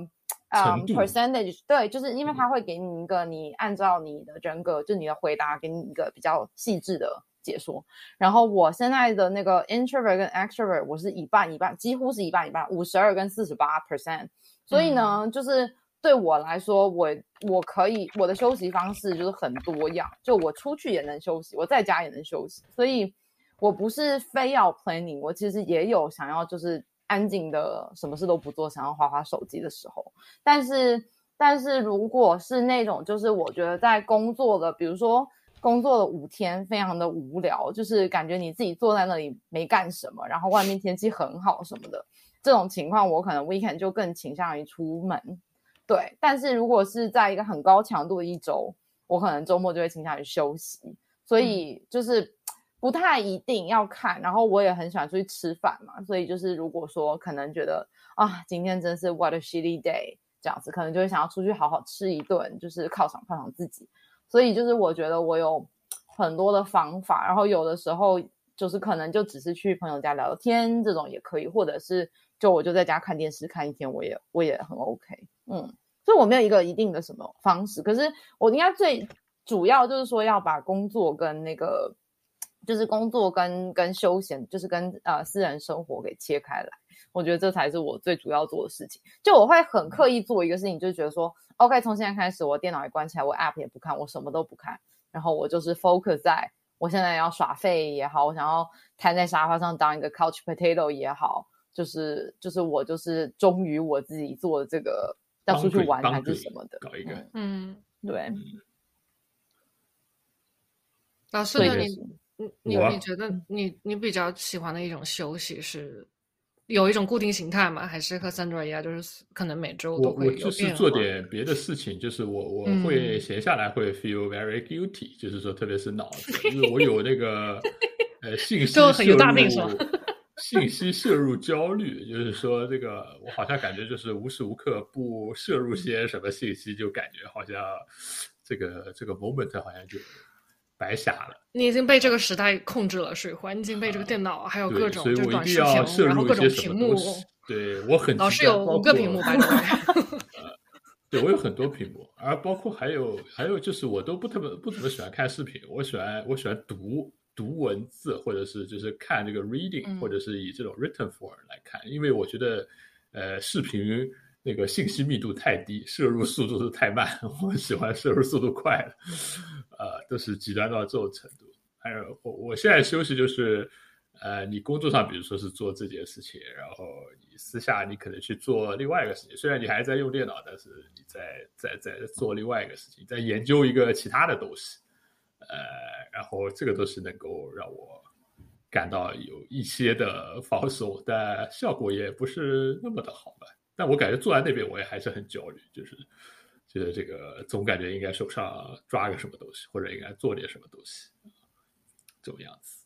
呃 percentage，对，就是因为它会给你一个你按照你的人格，就你的回答给你一个比较细致的解说。然后我现在的那个 introvert 跟 extrovert，我是一半一半，几乎是一半一半，五十二跟四十八 percent。所以呢，就是对我来说，我我可以我的休息方式就是很多样，就我出去也能休息，我在家也能休息，所以。我不是非要 planning，我其实也有想要就是安静的，什么事都不做，想要划划手机的时候。但是，但是如果是那种就是我觉得在工作的，比如说工作了五天，非常的无聊，就是感觉你自己坐在那里没干什么，然后外面天气很好什么的这种情况，我可能 weekend 就更倾向于出门。对，但是如果是在一个很高强度的一周，我可能周末就会倾向于休息。所以就是。不太一定要看，然后我也很喜欢出去吃饭嘛，所以就是如果说可能觉得啊，今天真是 what a shitty day 这样子，可能就会想要出去好好吃一顿，就是犒赏犒赏自己。所以就是我觉得我有很多的方法，然后有的时候就是可能就只是去朋友家聊天这种也可以，或者是就我就在家看电视看一天，我也我也很 OK。嗯，所以我没有一个一定的什么方式，可是我应该最主要就是说要把工作跟那个。就是工作跟跟休闲，就是跟呃私人生活给切开来，我觉得这才是我最主要做的事情。就我会很刻意做一个事情，就觉得说，OK，从现在开始，我电脑也关起来，我 App 也不看，我什么都不看，然后我就是 focus 在我现在要耍废也好，我想要瘫在沙发上当一个 couch potato 也好，就是就是我就是忠于我自己做的这个要出去玩还是什么的，搞一个，嗯，对。老师呢？你？你你你觉得你你比较喜欢的一种休息是有一种固定形态吗？还是和 Sandra 一样，就是可能每周都会我就是做点别的事情，就是我我会闲下来会 feel very guilty，就是说特别是脑子，因为我有那个 呃信息摄入信息摄入焦虑，就是说这个我好像感觉就是无时无刻不摄入些什么信息，就感觉好像这个这个 moment 好像就。白瞎了，你已经被这个时代控制了水环，已经被这个电脑还有各种就短视频，然后各种屏幕。对我很老是有五个屏幕，对我有很多屏幕，而包括还有还有就是我都不特别不怎么喜欢看视频，我喜欢我喜欢读读文字，或者是就是看这个 reading，或者是以这种 written form 来看，因为我觉得呃视频。那个信息密度太低，摄入速度是太慢。我喜欢摄入速度快的，呃，都是极端到这种程度。还有我我现在休息就是，呃，你工作上比如说是做这件事情，然后你私下你可能去做另外一个事情。虽然你还在用电脑，但是你在在在做另外一个事情，在研究一个其他的东西。呃，然后这个都是能够让我感到有一些的放松，但效果也不是那么的好吧。但我感觉坐在那边，我也还是很焦虑，就是觉得这个总感觉应该手上抓个什么东西，或者应该做点什么东西，这种样子。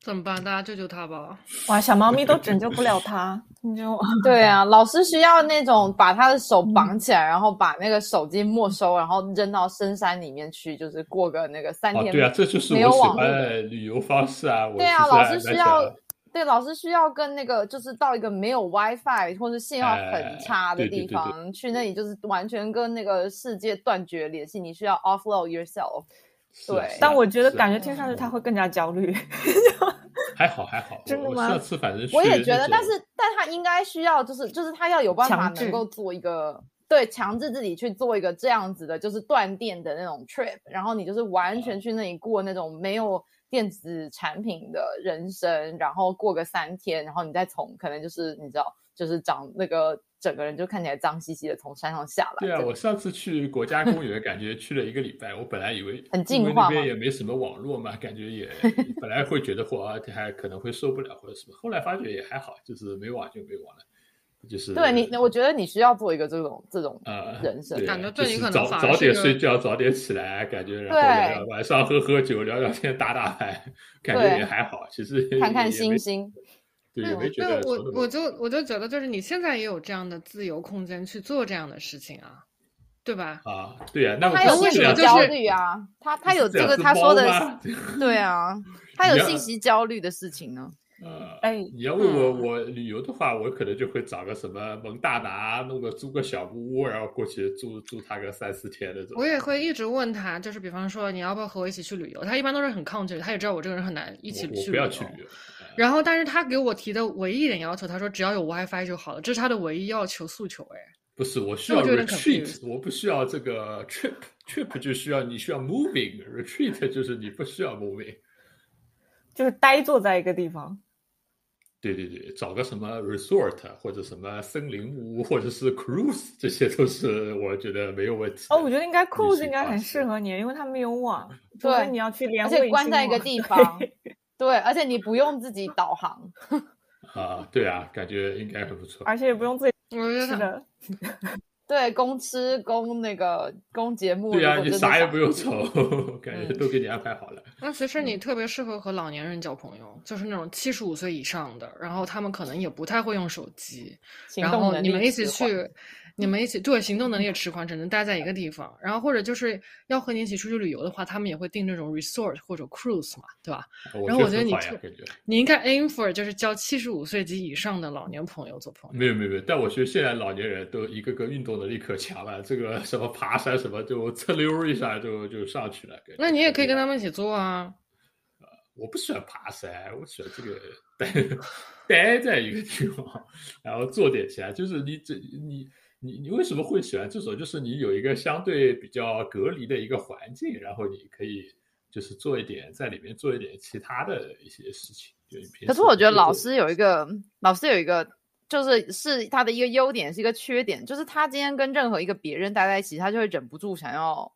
怎么办？大家救救他吧！哇，小猫咪都拯救不了他，你就 对啊，老师需要那种把他的手绑起来，然后把那个手机没收，然后扔到深山里面去，就是过个那个三天。对啊，这就是我喜欢旅游方式啊！对啊，老师需要。对，老师需要跟那个，就是到一个没有 WiFi 或者信号很差的地方去，那里就是完全跟那个世界断绝联系。你需要 offload yourself。对，但我觉得感觉听上去他会更加焦虑。还好还好，真的吗？上次反正我也觉得，但是但他应该需要，就是就是他要有办法能够做一个对强制自己去做一个这样子的，就是断电的那种 trip，然后你就是完全去那里过那种没有。电子产品的人生，然后过个三天，然后你再从可能就是你知道，就是长那个整个人就看起来脏兮兮的从山上下来。对啊，我上次去国家公园，感觉去了一个礼拜，我本来以为很净因为那边也没什么网络嘛，感觉也本来会觉得嚯，还可能会受不了或者什么，后来发觉也还好，就是没网就没网了，就是对你，我觉得你需要做一个这种这种呃人生对感觉就是对你可能早早点睡觉，早点起来，感觉然后晚上喝喝酒，聊聊天，打打牌，感觉也还好，其实看看星星。对，也对，没觉对我那么我就我就觉得，就是你现在也有这样的自由空间去做这样的事情啊，对吧？啊，对呀，那我他有信息不是这样就是焦虑啊，他他有这个他说的，对啊，他有信息焦虑的事情呢。呃，哎你要问我嗯我旅游的话，我可能就会找个什么蒙大拿，弄个租个小木屋，然后过去住住他个三四天那种。我也会一直问他，就是比方说你要不要和我一起去旅游，他一般都是很抗拒，他也知道我这个人很难一起我我去旅游不要去。旅游。呃然后，但是他给我提的唯一一点要求，他说只要有 WiFi 就好了，这是他的唯一要求诉求。哎，不是，我需要 retreat，我不需要这个 trip，trip 就需要你需要 moving，retreat 就是你不需要 moving。就是呆坐在一个地方。对对对，找个什么 resort 或者什么森林屋，或者是 cruise，这些都是我觉得没有问题。哦，我觉得应该 cruise 应该很适合你，因为他没有网，除对非你要去连而且关在一个地方，对，而且你不用自己导航，啊，对啊，感觉应该很不错。而且也不用自己我觉得他吃的。对，供吃供那个供节目，对啊，你啥也不用愁，感觉嗯都给你安排好了。那其实你特别适合和老年人交朋友，就是那种七十五岁以上的，然后他们可能也不太会用手机，然后你们一起去，你们一起对行动能力也迟缓，只能待在一个地方。然后或者就是要和你一起出去旅游的话，他们也会订这种 resort 或者 cruise 嘛，对吧？然后我觉得你觉你应该 aim for 就是交七十五岁及以上的老年朋友做朋友。没有没有没有，但我觉得现在老年人都一个个运动能力可强了，这个什么爬山什么就哧溜一下就就上去了。那你也可以跟他们一起做啊。我不喜欢爬山，我喜欢这个待 待在一个地方，然后做点其他。就是你这你你你为什么会喜欢这种？就是你有一个相对比较隔离的一个环境，然后你可以就是做一点在里面做一点其他的一些事情。可是我觉得老师有一个，老师有一个，就是是他的一个优点，是一个缺点，就是他今天跟任何一个别人待在一起，他就会忍不住想要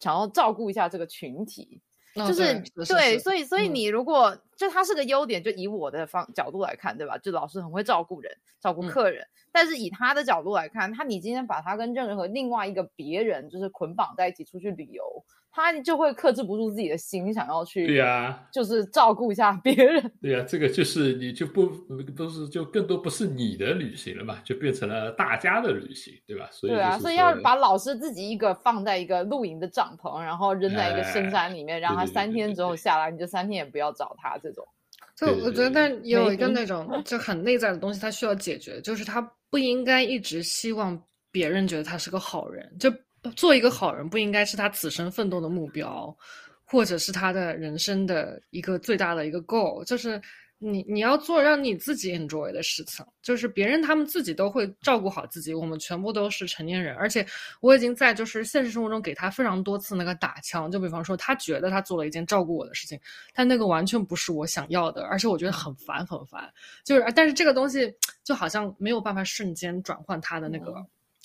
想要照顾一下这个群体，哦就是对所以所以嗯。你如果、就他是个优点，就以我的方角度来看，对吧？就老师很会照顾人，照顾嗯。客人，但是以他的角度来看，他你今天把他跟任何另外一个别人就是捆绑在一起出去旅游，他就会克制不住自己的心，想要去对呀、就是照顾一下别人。对呀、这个就是你就不都是就更多不是你的旅行了嘛，就变成了大家的旅行，对吧？所以对啊，所以要把老师自己一个放在一个露营的帐篷，然后扔在一个深山里面，让他三天之后对对对下来，你就三天也不要找他这种。就我觉得，对但有一个那种就很内在的东西，他需要解决，就是他不应该一直希望别人觉得他是个好人，就做一个好人不应该是他此生奋斗的目标，或者是他的人生的一个最大的一个 goal，就是你你要做让你自己 enjoy 的事情，就是别人他们自己都会照顾好自己，我们全部都是成年人，而且我已经在就是现实生活中给他非常多次那个打枪，就比方说他觉得他做了一件照顾我的事情，但那个完全不是我想要的，而且我觉得很烦很烦，就是但是这个东西就好像没有办法瞬间转换他的那个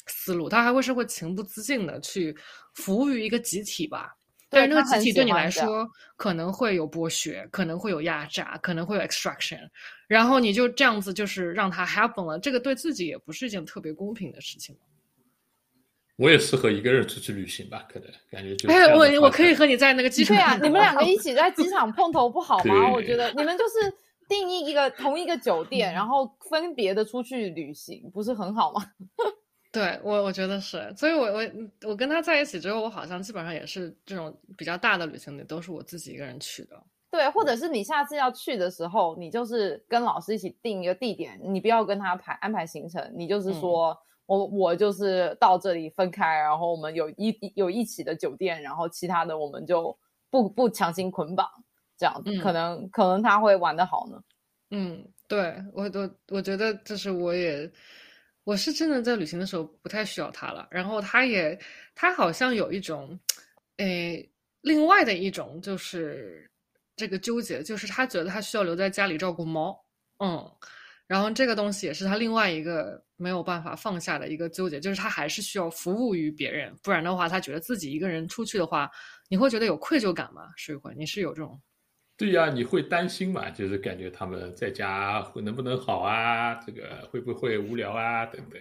思路，他还会是会情不自禁的去服务于一个集体吧。但是那个集体对你来说可能会有剥削，可能会有压榨，可能会有 extraction，然后你就这样子就是让它 happen 了，这个对自己也不是一件特别公平的事情。我也适合一个人出去旅行吧，可能感觉就哎，我我可以和你在那个机场对啊，你们两个一起在机场碰头不好 吗？我觉得你们就是定义一个同一个酒店，然后分别的出去旅行，不是很好吗？对我，我觉得是，所以我我我跟他在一起之后，我好像基本上也是这种比较大的旅行，也都是我自己一个人去的。对，或者是你下次要去的时候，你就是跟老师一起定一个地点，你不要跟他排安排行程，你就是说、我我就是到这里分开，然后我们有一有一起的酒店，然后其他的我们就不不强行捆绑，这样子、嗯可能可能他会玩的好呢。嗯，对我我我觉得就是我也我是真的在旅行的时候不太需要他了，然后他也他好像有一种，诶，另外的一种就是这个纠结，就是他觉得他需要留在家里照顾猫，嗯，然后这个东西也是他另外一个没有办法放下的一个纠结，就是他还是需要服务于别人，不然的话，他觉得自己一个人出去的话，你会觉得有愧疚感吗？水会，你是有这种？对呀，你会担心嘛？就是感觉他们在家会能不能好啊？这个会不会无聊啊？等等。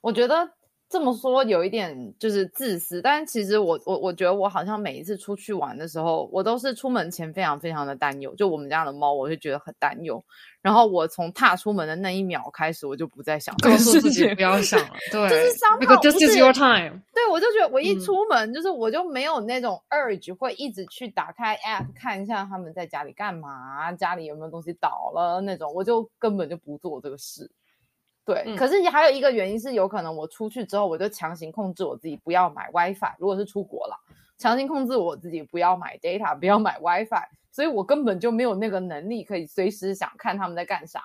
我觉得。这么说有一点就是自私，但其实我我我觉得我好像每一次出去玩的时候，我都是出门前非常非常的担忧。就我们家的猫，我就觉得很担忧。然后我从踏出门的那一秒开始，我就不再想告诉自己不要想了。对，就是那个 This is your time。对，我就觉得我一出门，就是我就没有那种 urge 会一直去打开 app 看一下他们在家里干嘛，家里有没有东西倒了那种，我就根本就不做这个事。对，可是还有一个原因是，有可能我出去之后，我就强行控制我自己不要买 WiFi。如果是出国了，强行控制我自己不要买 data，不要买 WiFi，所以我根本就没有那个能力可以随时想看他们在干啥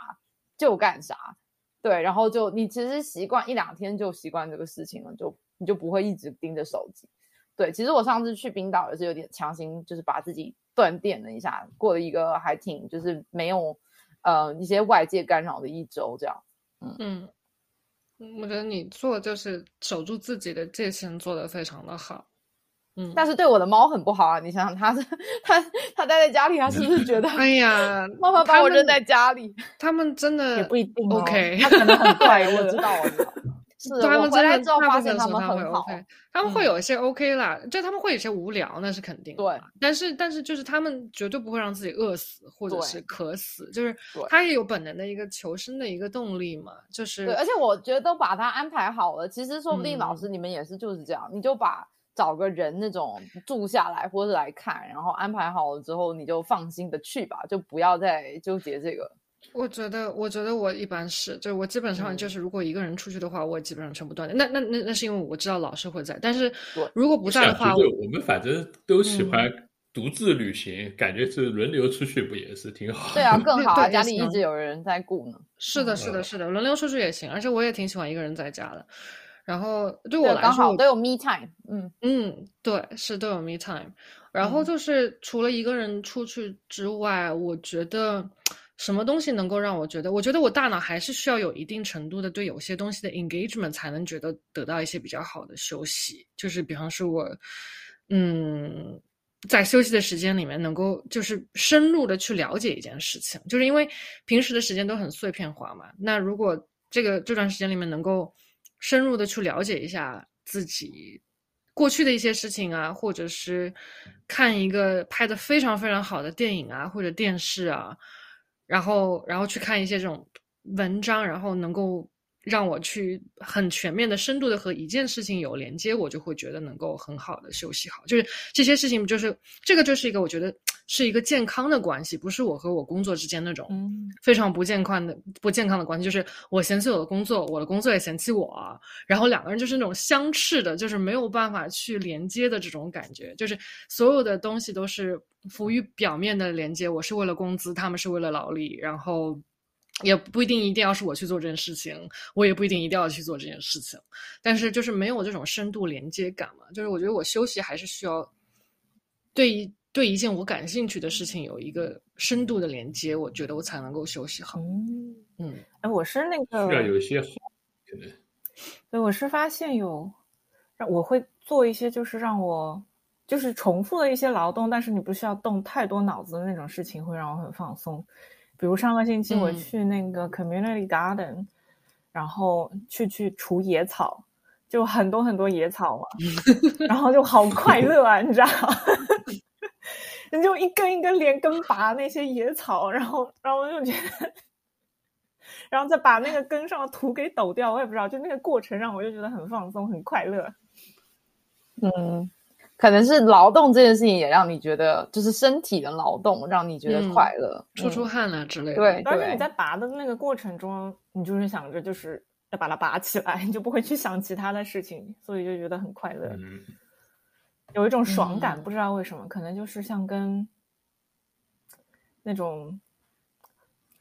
就干啥。对，然后就你其实习惯一两天就习惯这个事情了，就你就不会一直盯着手机。对，其实我上次去冰岛也是有点强行，就是把自己断电了一下，过了一个还挺就是没有呃一些外界干扰的一周这样。嗯，我觉得你做就是守住自己的界限，做的非常的好。嗯，但是对我的猫很不好啊！你想想，它是它它待在家里，它是不是觉得哎呀，妈妈把我扔在家里？他们真的也不一定 OK，它可能很快乐，我知道，我知道。是他们回来之后发现他们很好，他们会有一些 OK 啦，就他们会有些无聊，那是肯定。对，但是但是就是他们绝对不会让自己饿死或者是渴死，就是他也有本能的一个求生的一个动力嘛，就是。对，而且我觉得都把他安排好了，其实说不定老师你们也是就是这样，你就把找个人那种住下来或者来看，然后安排好了之后，你就放心的去吧，就不要再纠结这个。我觉得，我觉得我一般是，就是我基本上就是，如果一个人出去的话，我基本上全部断那那那那是因为我知道老师会在，但是如果不在的话，我们反正都喜欢独自旅行，感觉是轮流出去不也是挺好？对啊，更好啊，家里一直有人在顾呢。是的，是的，是的，轮流出去也行，而且我也挺喜欢一个人在家的。然后对我来说，刚好都有 me time。嗯嗯，对，是都有 me time。然后就是除了一个人出去之外，我觉得。什么东西能够让我觉得？我觉得我大脑还是需要有一定程度的对有些东西的 engagement，才能觉得得到一些比较好的休息。就是比方说，我嗯，在休息的时间里面，能够就是深入的去了解一件事情。就是因为平时的时间都很碎片化嘛。那如果这个这段时间里面能够深入的去了解一下自己过去的一些事情啊，或者是看一个拍的非常非常好的电影啊，或者电视啊。然后，然后去看一些这种文章，然后能够让我去很全面的、深度的和一件事情有连接，我就会觉得能够很好的休息好。就是这些事情，就是这个就是一个我觉得是一个健康的关系，不是我和我工作之间那种非常不健康的、不健康的关系。就是我嫌弃我的工作，我的工作也嫌弃我，然后两个人就是那种相斥的，就是没有办法去连接的这种感觉。就是所有的东西都是。浮于表面的连接，我是为了工资，他们是为了劳力，然后也不一定一定要是我去做这件事情，我也不一定一定要去做这件事情，但是就是没有这种深度连接感嘛，就是我觉得我休息还是需要对一对一件我感兴趣的事情有一个深度的连接，我觉得我才能够休息好。嗯，哎，我是那个需要有一些可能，对，我是发现有让我会做一些，就是让我。就是重复的一些劳动，但是你不需要动太多脑子的那种事情，会让我很放松。比如上个星期我去那个 community garden，然后去去除野草，就很多很多野草嘛，然后就好快乐啊，你知道？你 就一根一根连根拔那些野草，然后然后我就觉得，然后再把那个根上的土给抖掉，我也不知道，就那个过程让我就觉得很放松，很快乐。嗯。可能是劳动这件事情也让你觉得，就是身体的劳动让你觉得快乐，出出汗啊之类的。对，但是你在拔的那个过程中，你就是想着就是要把它拔起来，你就不会去想其他的事情，所以就觉得很快乐，有一种爽感，不知道为什么，可能就是像跟那种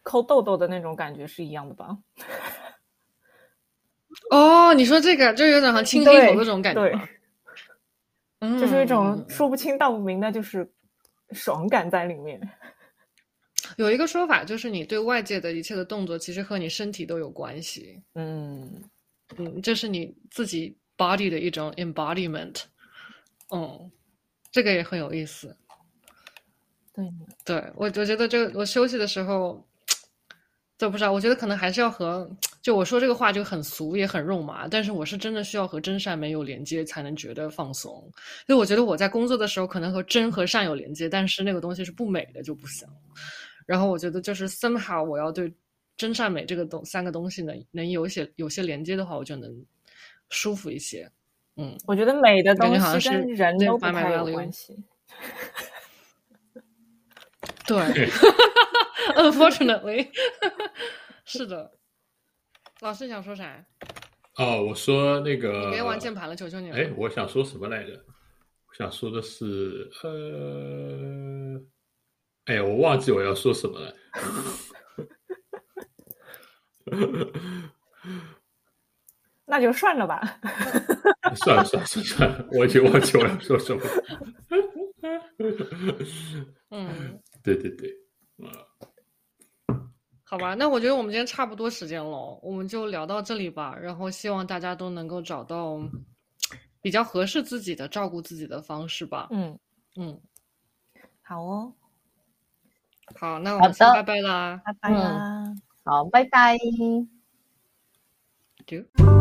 抠痘痘的那种感觉是一样的吧。哦，你说这个就有点像清黑头那种感觉。就是一种说不清道不明的，就是爽感在里面。有一个说法就是，你对外界的一切的动作，其实和你身体都有关系。嗯，嗯，这是你自己 body 的一种 embodiment。嗯，这个也很有意思。对，对我，我觉得这个我休息的时候，这不知道，我觉得可能还是要和就我说这个话就很俗也很肉麻，但是我是真的需要和真善美有连接才能觉得放松。所以我觉得我在工作的时候可能和真和善有连接，但是那个东西是不美的就不行。然后我觉得就是 somehow 我要对真善美这个东三个东西能能有些有些连接的话，我就能舒服一些。嗯，我觉得美的东西好像是西跟人都不太有关系。对，unfortunately，是的。老师想说啥？哦，我说那个，你别玩键盘了，求求你了。哎，我想说什么来着？我想说的是，呃，哎呀，我忘记我要说什么了。那就算了吧。算了算了算了算了，我已经忘记我要说什么。嗯，对对对，啊，好吧，那我觉得我们今天差不多时间了，我们就聊到这里吧。然后希望大家都能够找到比较合适自己的照顾自己的方式吧。嗯，嗯，好哦，好，那我们先拜拜啦。拜拜啦。好，拜拜。就。